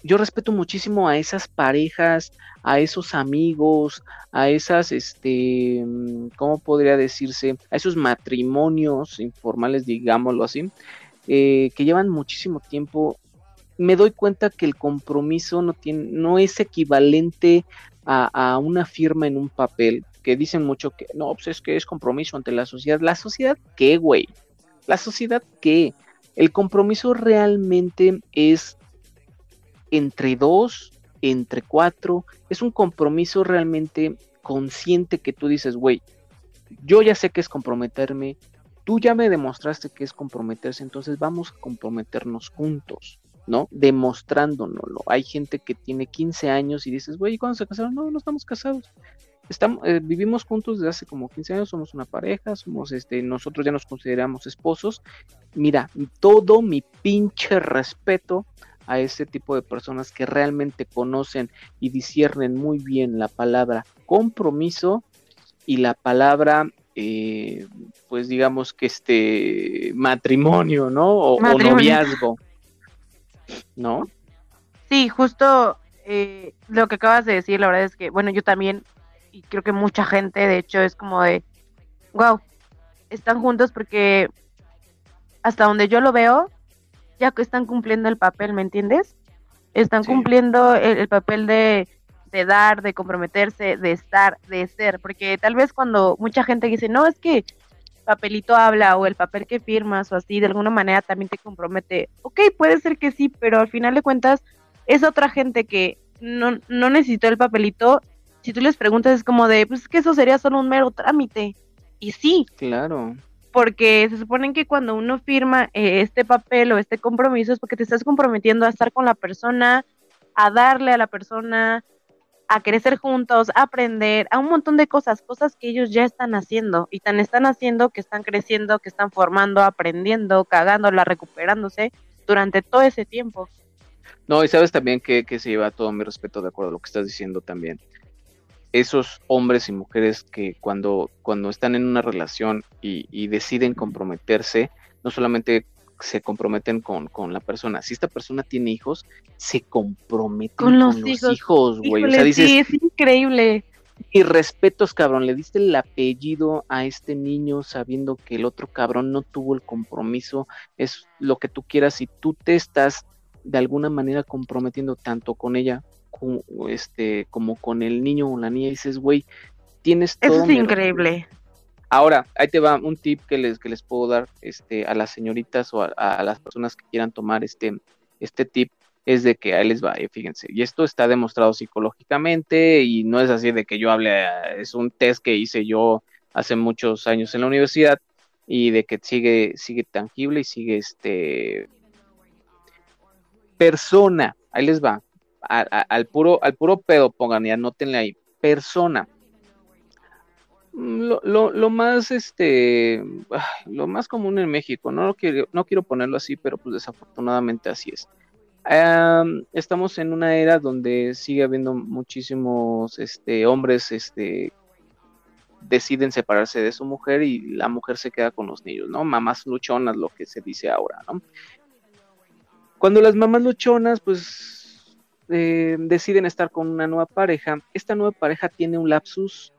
Yo respeto muchísimo a esas parejas, a esos amigos, a esas, este, ¿cómo podría decirse? A esos matrimonios informales, digámoslo así, eh, que llevan muchísimo tiempo. Me doy cuenta que el compromiso no tiene, no es equivalente a, a una firma en un papel que dicen mucho que no, pues es que es compromiso ante la sociedad. ¿La sociedad qué, güey? ¿La sociedad qué? El compromiso realmente es entre dos, entre cuatro, es un compromiso realmente consciente que tú dices, güey, yo ya sé que es comprometerme, tú ya me demostraste que es comprometerse, entonces vamos a comprometernos juntos, ¿no? Demostrándonoslo. Hay gente que tiene 15 años y dices, güey, ¿cuándo se casaron? No, no estamos casados. Estamos, eh, vivimos juntos desde hace como 15 años, somos una pareja, somos este, nosotros ya nos consideramos esposos. Mira, todo mi pinche respeto a ese tipo de personas que realmente conocen y disciernen muy bien la palabra compromiso y la palabra, eh, pues digamos que este matrimonio, ¿no? O, noviazgo, ¿no? Sí, justo eh, lo que acabas de decir, la verdad es que, bueno, yo también, y creo que mucha gente, de hecho, es como de, wow, están juntos porque hasta donde yo lo veo, ya que están cumpliendo el papel, ¿me entiendes? Están cumpliendo el, papel de, dar, de comprometerse, de estar, de ser, porque tal vez cuando mucha gente dice, no, es que papelito habla o el papel que firmas o así, de alguna manera también te compromete. Ok, puede ser que sí, pero al final de cuentas es otra gente que no, no necesitó el papelito. Si tú les preguntas es como de, pues es que eso sería solo un mero trámite. Y sí. Claro porque se supone que cuando uno firma eh, este papel o este compromiso es porque te estás comprometiendo a estar con la persona, a darle a la persona, a crecer juntos, a aprender, a un montón de cosas, cosas que ellos ya están haciendo y tan están haciendo que están creciendo, que están formando, aprendiendo, cagándola, recuperándose durante todo ese tiempo. No, y sabes también que, que se lleva todo mi respeto de acuerdo a lo que estás diciendo también esos hombres y mujeres que cuando, cuando están en una relación y, deciden comprometerse, no solamente se comprometen con, la persona, si esta persona tiene hijos, se comprometen con los, hijos, güey. O sea, dices, sí, es increíble. Y respetos, cabrón, le diste el apellido a este niño sabiendo que el otro cabrón no tuvo el compromiso, es lo que tú quieras y tú te estás de alguna manera comprometiendo tanto con ella este, como con el niño o la niña, y dices, güey, tienes todo. Eso es increíble. Ahora, ahí te va un tip que les, que les puedo dar este, a las señoritas o a, las personas que quieran tomar este, este tip, es de que ahí les va, eh, fíjense, y esto está demostrado psicológicamente y no es así de que yo hable, es un test que hice yo hace muchos años en la universidad y de que sigue, sigue tangible y sigue este persona, ahí les va, al, puro, al puro pedo, pongan y anótenle ahí, persona. Mm, lo, más este lo más común en México, no quiero, no quiero ponerlo así, pero pues desafortunadamente así es. estamos en una era donde sigue habiendo muchísimos este, hombres este, deciden separarse de su mujer y la mujer se queda con los niños, ¿no? Mamás luchonas, lo que se dice ahora, ¿no? Cuando las mamás luchonas, pues eh, deciden estar con una nueva pareja, esta nueva pareja tiene un lapsus,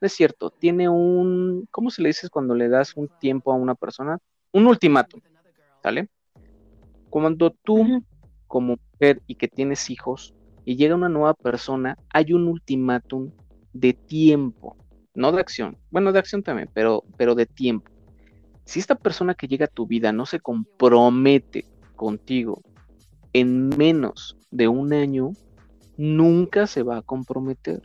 no es cierto, tiene un, ¿cómo se le dice cuando le das un tiempo a una persona? Un ultimátum, ¿sale? Cuando tú, como mujer y que tienes hijos, y llega una nueva persona, hay un ultimátum de tiempo, no de acción, bueno, de acción también, pero, pero de tiempo. Si esta persona que llega a tu vida no se compromete contigo en menos de un año, nunca se va a comprometer.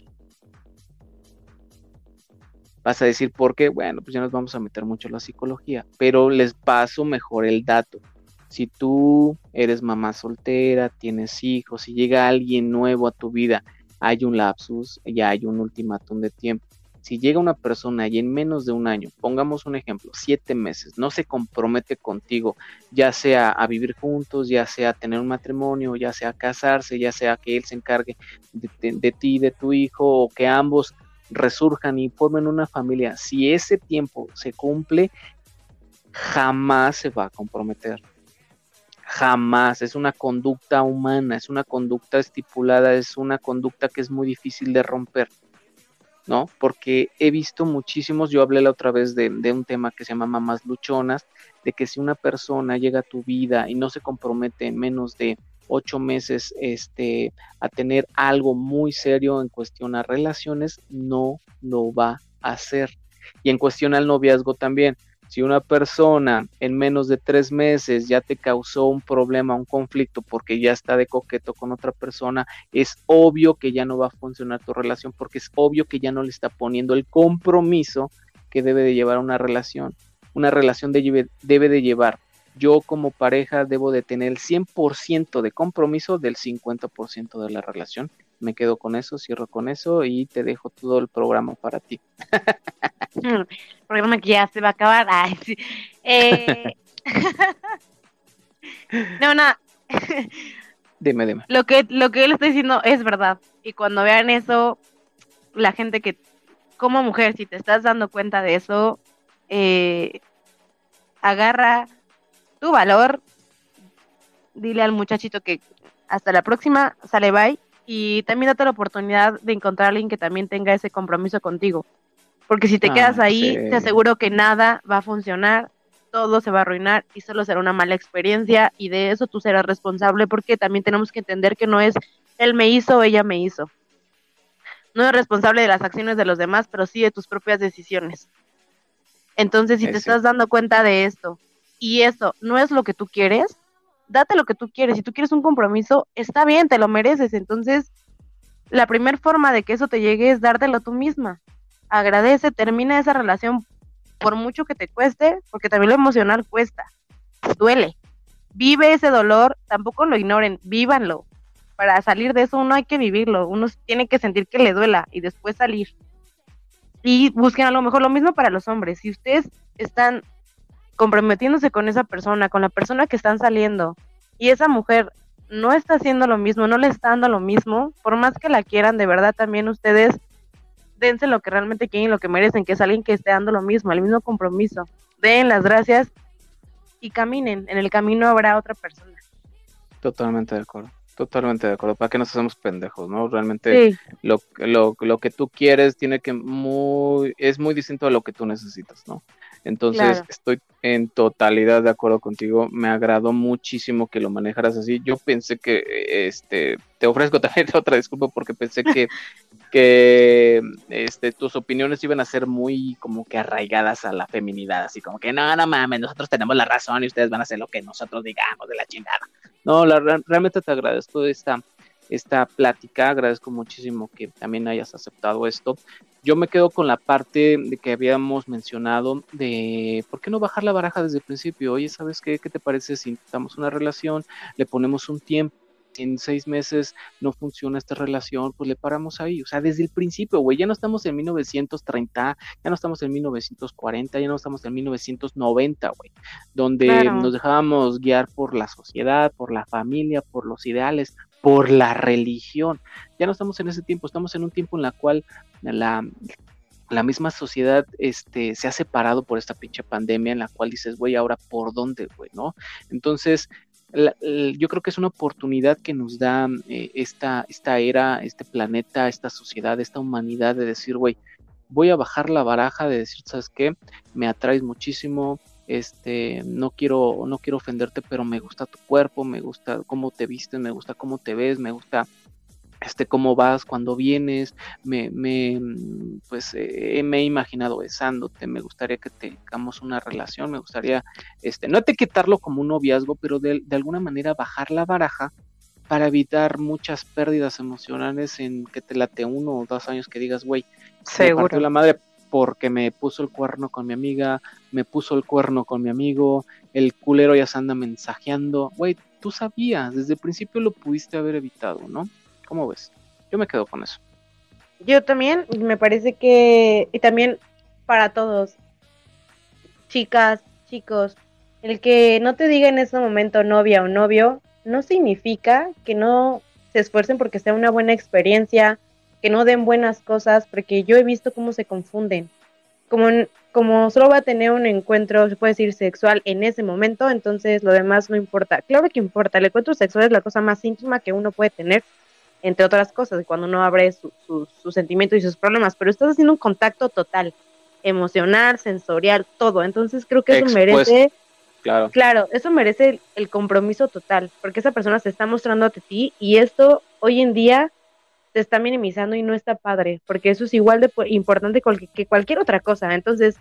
Vas a decir, ¿por qué? Bueno, pues ya nos vamos a meter mucho en la psicología, pero les paso mejor el dato. Si tú eres mamá soltera, tienes hijos, y llega alguien nuevo a tu vida, hay un lapsus, ya hay un ultimátum de tiempo si llega una persona y en menos de un año, pongamos un ejemplo, siete meses, no se compromete contigo, ya sea a vivir juntos, ya sea a tener un matrimonio, ya sea a casarse, ya sea que él se encargue de, ti, de tu hijo, o que ambos resurjan y formen una familia, si ese tiempo se cumple, jamás se va a comprometer. Jamás, es una conducta humana, es una conducta estipulada, es una conducta que es muy difícil de romper. ¿No? Porque he visto muchísimos, yo hablé la otra vez de, un tema que se llama mamás luchonas, de que si una persona llega a tu vida y no se compromete en menos de ocho meses este, a tener algo muy serio en cuestión a relaciones, no lo va a hacer. Y en cuestión al noviazgo también. Si una persona en menos de tres meses ya te causó un problema, un conflicto, porque ya está de coqueto con otra persona, es obvio que ya no va a funcionar tu relación, porque es obvio que ya no le está poniendo el compromiso que debe de llevar una relación. Una relación debe, de llevar yo como pareja debo de tener el 100% de compromiso del 50% de la relación. Me quedo con eso, cierro con eso y te dejo todo el programa para ti. el programa que ya se va a acabar. Eh, no, no. dime, dime. Lo que, lo que él está diciendo es verdad. Y cuando vean eso, la gente que, como mujer, si te estás dando cuenta de eso, eh, agarra tu valor, dile al muchachito que hasta la próxima, sale bye, y también date la oportunidad de encontrar a alguien que también tenga ese compromiso contigo. Porque si te quedas ah, ahí, te aseguro que nada va a funcionar, todo se va a arruinar y solo será una mala experiencia y de eso tú serás responsable porque también tenemos que entender que no es él me hizo, ella me hizo. No es responsable de las acciones de los demás, pero sí de tus propias decisiones. Entonces, si te estás dando cuenta de esto y eso no es lo que tú quieres, date lo que tú quieres. Si tú quieres un compromiso, está bien, te lo mereces. Entonces, la primera forma de que eso te llegue es dártelo tú misma. Agradece, termina esa relación por mucho que te cueste, porque también lo emocional cuesta, duele. Vive ese dolor, tampoco lo ignoren, vívanlo. Para salir de eso uno hay que vivirlo, uno tiene que sentir que le duela y después salir. Y busquen a lo mejor lo mismo para los hombres. Si ustedes están comprometiéndose con esa persona, con la persona que están saliendo, y esa mujer no está haciendo lo mismo, no le está dando lo mismo, por más que la quieran, de verdad también ustedes dense lo que realmente quieren y lo que merecen, que es alguien que esté dando lo mismo, el mismo compromiso. Den las gracias y caminen. En el camino habrá otra persona. Totalmente de acuerdo. Totalmente de acuerdo. ¿Para qué nos hacemos pendejos, no? Realmente lo, lo, lo que tú quieres tiene que muy, es muy distinto a lo que tú necesitas, ¿no? Entonces, estoy en totalidad de acuerdo contigo. Me agradó muchísimo que lo manejaras así. Yo pensé que, este, te ofrezco también otra disculpa porque pensé que, que este, tus opiniones iban a ser muy como que arraigadas a la feminidad, así como que no, no mames, nosotros tenemos la razón y ustedes van a hacer lo que nosotros digamos de la chingada. No, realmente te agradezco esta, esta plática, agradezco muchísimo que también hayas aceptado esto yo me quedo con la parte de que habíamos mencionado de por qué no bajar la baraja desde el principio. Oye, ¿sabes qué? ¿Qué te parece si intentamos una relación? Le ponemos un tiempo. En seis meses no funciona esta relación, pues le paramos ahí. O sea, desde el principio, güey, ya no estamos en 1930, ya no estamos en 1940, ya no estamos en 1990, güey, donde nos dejábamos guiar por la sociedad, por la familia, por los ideales por la religión. Ya no estamos en ese tiempo, estamos en un tiempo en la cual la, la misma sociedad este, se ha separado por esta pinche pandemia en la cual dices, güey, ahora por dónde, güey, ¿no? Entonces, yo creo que es una oportunidad que nos da eh, esta, esta era, este planeta, esta sociedad, esta humanidad de decir, güey, voy a bajar la baraja de decir, ¿sabes qué? Me atraes muchísimo, este, no quiero, no quiero ofenderte, pero me gusta tu cuerpo, me gusta cómo te vistes, me gusta cómo te ves, me gusta este, cómo vas cuando vienes, me, me pues eh, me he imaginado besándote, me gustaría que tengamos una relación, me gustaría, este, no te quitarlo como un noviazgo, pero de, de alguna manera bajar la baraja para evitar muchas pérdidas emocionales en que te late uno o dos años que digas, güey, seguro. la madre porque me puso el cuerno con mi amiga, me puso el cuerno con mi amigo, el culero ya se anda mensajeando. Güey, tú sabías, desde el principio lo pudiste haber evitado, ¿no? ¿Cómo ves? Yo me quedo con eso. Yo también, me parece que, y también para todos, chicas, chicos, el que no te diga en ese momento novia o novio, no significa que no se esfuercen porque sea una buena experiencia, que no den buenas cosas, porque yo he visto cómo se confunden. Como, como solo va a tener un encuentro, se puede decir, sexual en ese momento, entonces lo demás no importa. Claro que importa, el encuentro sexual es la cosa más íntima que uno puede tener, entre otras cosas, cuando uno abre sus sentimientos y sus problemas, pero estás haciendo un contacto total, emocional, sensorial, todo. Entonces creo que eso merece Claro. Claro, eso merece el, compromiso total, porque esa persona se está mostrando a ti y esto hoy en día se está minimizando y no está padre, porque eso es igual de importante que cualquier otra cosa. Entonces,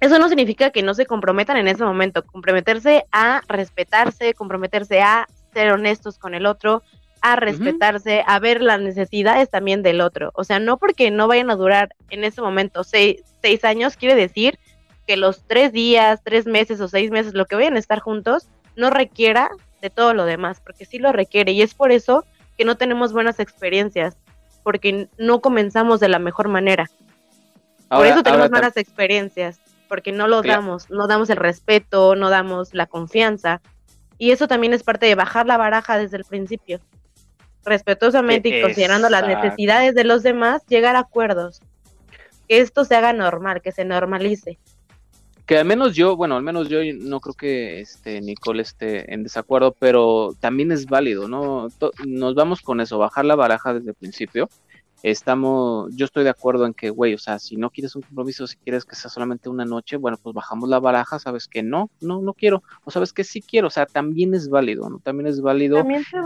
eso no significa que no se comprometan en ese momento, comprometerse a respetarse, comprometerse a ser honestos con el otro, a respetarse, a ver las necesidades también del otro. O sea, no porque no vayan a durar en ese momento seis, seis años, quiere decir que los tres días, tres meses o seis meses, lo que vayan a estar juntos, no requiera de todo lo demás, porque sí lo requiere. Y es por eso que no tenemos buenas experiencias, porque no comenzamos de la mejor manera. por eso tenemos malas experiencias, porque no lo damos, no damos el respeto, no damos la confianza. Y eso también es parte de bajar la baraja desde el principio respetuosamente y considerando las necesidades de los demás, llegar a acuerdos. Que esto se haga normal, que se normalice. Que al menos yo, bueno, al menos yo no creo que este Nicole esté en desacuerdo, pero también es válido, ¿no? Nos vamos con eso, bajar la baraja desde el principio estamos, yo estoy de acuerdo en que, güey, o sea, si no quieres un compromiso, si quieres que sea solamente una noche, bueno, pues bajamos la baraja, sabes que no, no, no quiero, o sabes que sí quiero, o sea, también es válido, ¿no? También es válido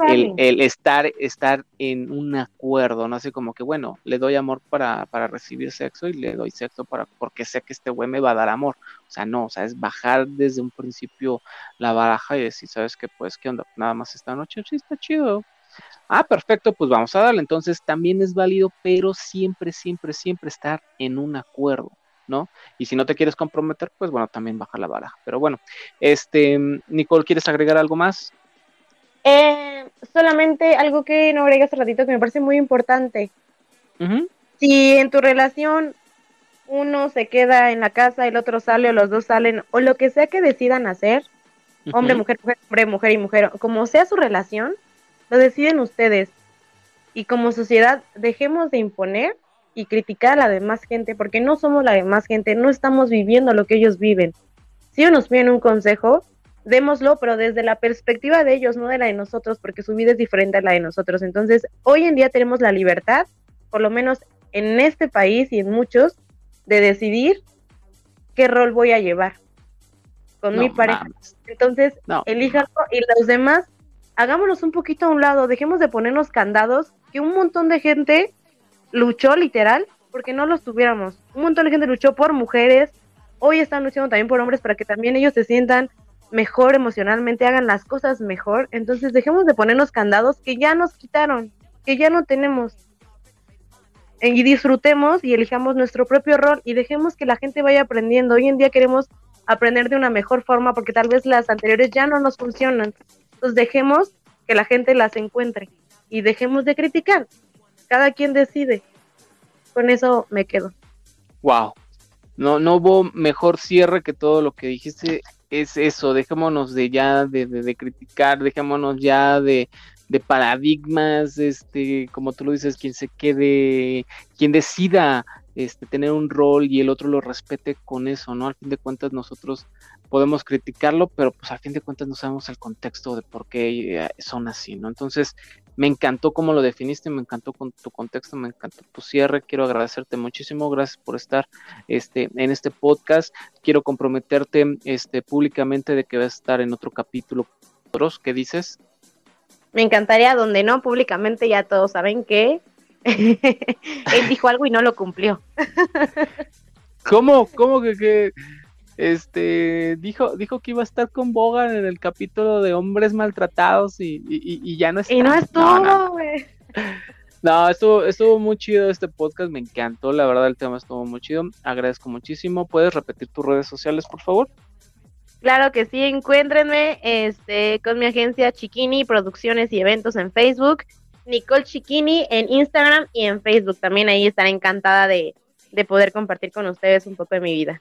el, el, estar, estar en un acuerdo, ¿no? Así como que, bueno, le doy amor para, para recibir sexo y le doy sexo para, porque sé que este güey me va a dar amor, o sea, no, o sea, es bajar desde un principio la baraja y decir, ¿sabes qué? Pues, ¿qué onda? Nada más esta noche, sí, está chido, Ah, perfecto, pues vamos a darle. Entonces también es válido, pero siempre, siempre, siempre estar en un acuerdo, ¿no? Y si no te quieres comprometer, pues bueno, también baja la baraja. Pero bueno, este, Nicole, ¿quieres agregar algo más? Eh, solamente algo que no agregué hace ratito que me parece muy importante. Si en tu relación uno se queda en la casa, el otro sale o los dos salen, o lo que sea que decidan hacer, hombre, mujer, mujer, hombre, mujer y mujer, como sea su relación, lo deciden ustedes. Y como sociedad, dejemos de imponer y criticar a la demás gente, porque no somos la demás gente, no estamos viviendo lo que ellos viven. Si ellos nos piden un consejo, démoslo, pero desde la perspectiva de ellos, no de la de nosotros, porque su vida es diferente a la de nosotros. Entonces, hoy en día tenemos la libertad, por lo menos en este país y en muchos, de decidir qué rol voy a llevar con mi pareja. Entonces, no. y los demás hagámonos un poquito a un lado, dejemos de ponernos candados, que un montón de gente luchó literal porque no los tuviéramos. Un montón de gente luchó por mujeres, hoy están luchando también por hombres para que también ellos se sientan mejor emocionalmente, hagan las cosas mejor. Entonces dejemos de ponernos candados que ya nos quitaron, que ya no tenemos. Y disfrutemos y elijamos nuestro propio rol y dejemos que la gente vaya aprendiendo. Hoy en día queremos aprender de una mejor forma porque tal vez las anteriores ya no nos funcionan. Entonces dejemos que la gente las encuentre y dejemos de criticar. Cada quien decide. Con eso me quedo. Wow. No, no hubo mejor cierre que todo lo que dijiste. Es eso, dejémonos de ya de, de, criticar, dejémonos ya de, de paradigmas, este, como tú lo dices, quien se quede, quien decida este, tener un rol y el otro lo respete con eso, ¿no? Al fin de cuentas nosotros podemos criticarlo, pero pues al fin de cuentas no sabemos el contexto de por qué eh, son así, ¿no? Entonces, me encantó cómo lo definiste, me encantó con tu contexto, me encantó tu cierre, quiero agradecerte muchísimo, gracias por estar este, en este podcast, quiero comprometerte este, públicamente de que vas a estar en otro capítulo. ¿Qué dices? Me encantaría, donde no, públicamente ya todos saben que él dijo algo y no lo cumplió. ¿Cómo? ¿Cómo que, este dijo dijo que iba a estar con Bogan en el capítulo de hombres maltratados y, ya no está. Y no estuvo, güey. No, estuvo, estuvo muy chido este podcast, me encantó, la verdad el tema estuvo muy chido, agradezco muchísimo. ¿Puedes repetir tus redes sociales, por favor? Claro que sí, encuéntrenme este, con mi agencia Chiquini Producciones y Eventos en Facebook Nicole Chiquini en Instagram y en Facebook. También ahí estaré encantada de, poder compartir con ustedes un poco de mi vida.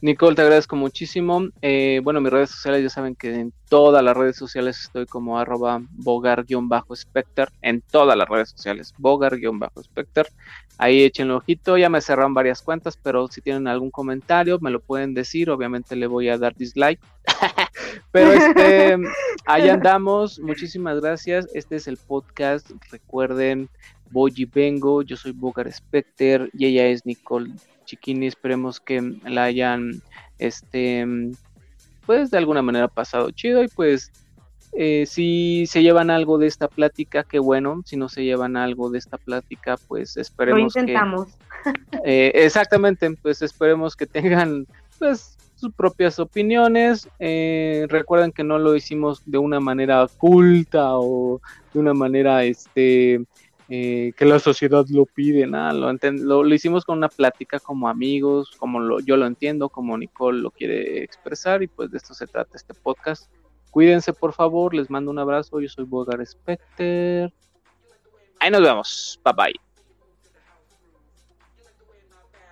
Nicole, te agradezco muchísimo. Eh, bueno, mis redes sociales ya saben que en todas las redes sociales estoy como arroba bogar-specter, en todas las redes sociales, bogar-specter. Ahí echen ojito, ya me cerraron varias cuentas, pero si tienen algún comentario me lo pueden decir, obviamente le voy a dar dislike. pero este, ahí andamos, muchísimas gracias. Este es el podcast, recuerden, voy y vengo, yo soy Bogar Specter y ella es Nicole Chiquini, esperemos que la hayan este pues de alguna manera pasado chido y pues eh, si se llevan algo de esta plática, qué bueno. Si no se llevan algo de esta plática, pues esperemos Lo intentamos. Eh, exactamente, pues esperemos que tengan pues sus propias opiniones. Eh, recuerden que no lo hicimos de una manera oculta o de una manera este que la sociedad lo pide, nada, lo, lo, hicimos con una plática como amigos, como lo, yo lo entiendo, como Nicole lo quiere expresar y pues de esto se trata este podcast. Cuídense, por favor. Les mando un abrazo. Yo soy Bogar Specter. Ahí nos vemos. Bye bye.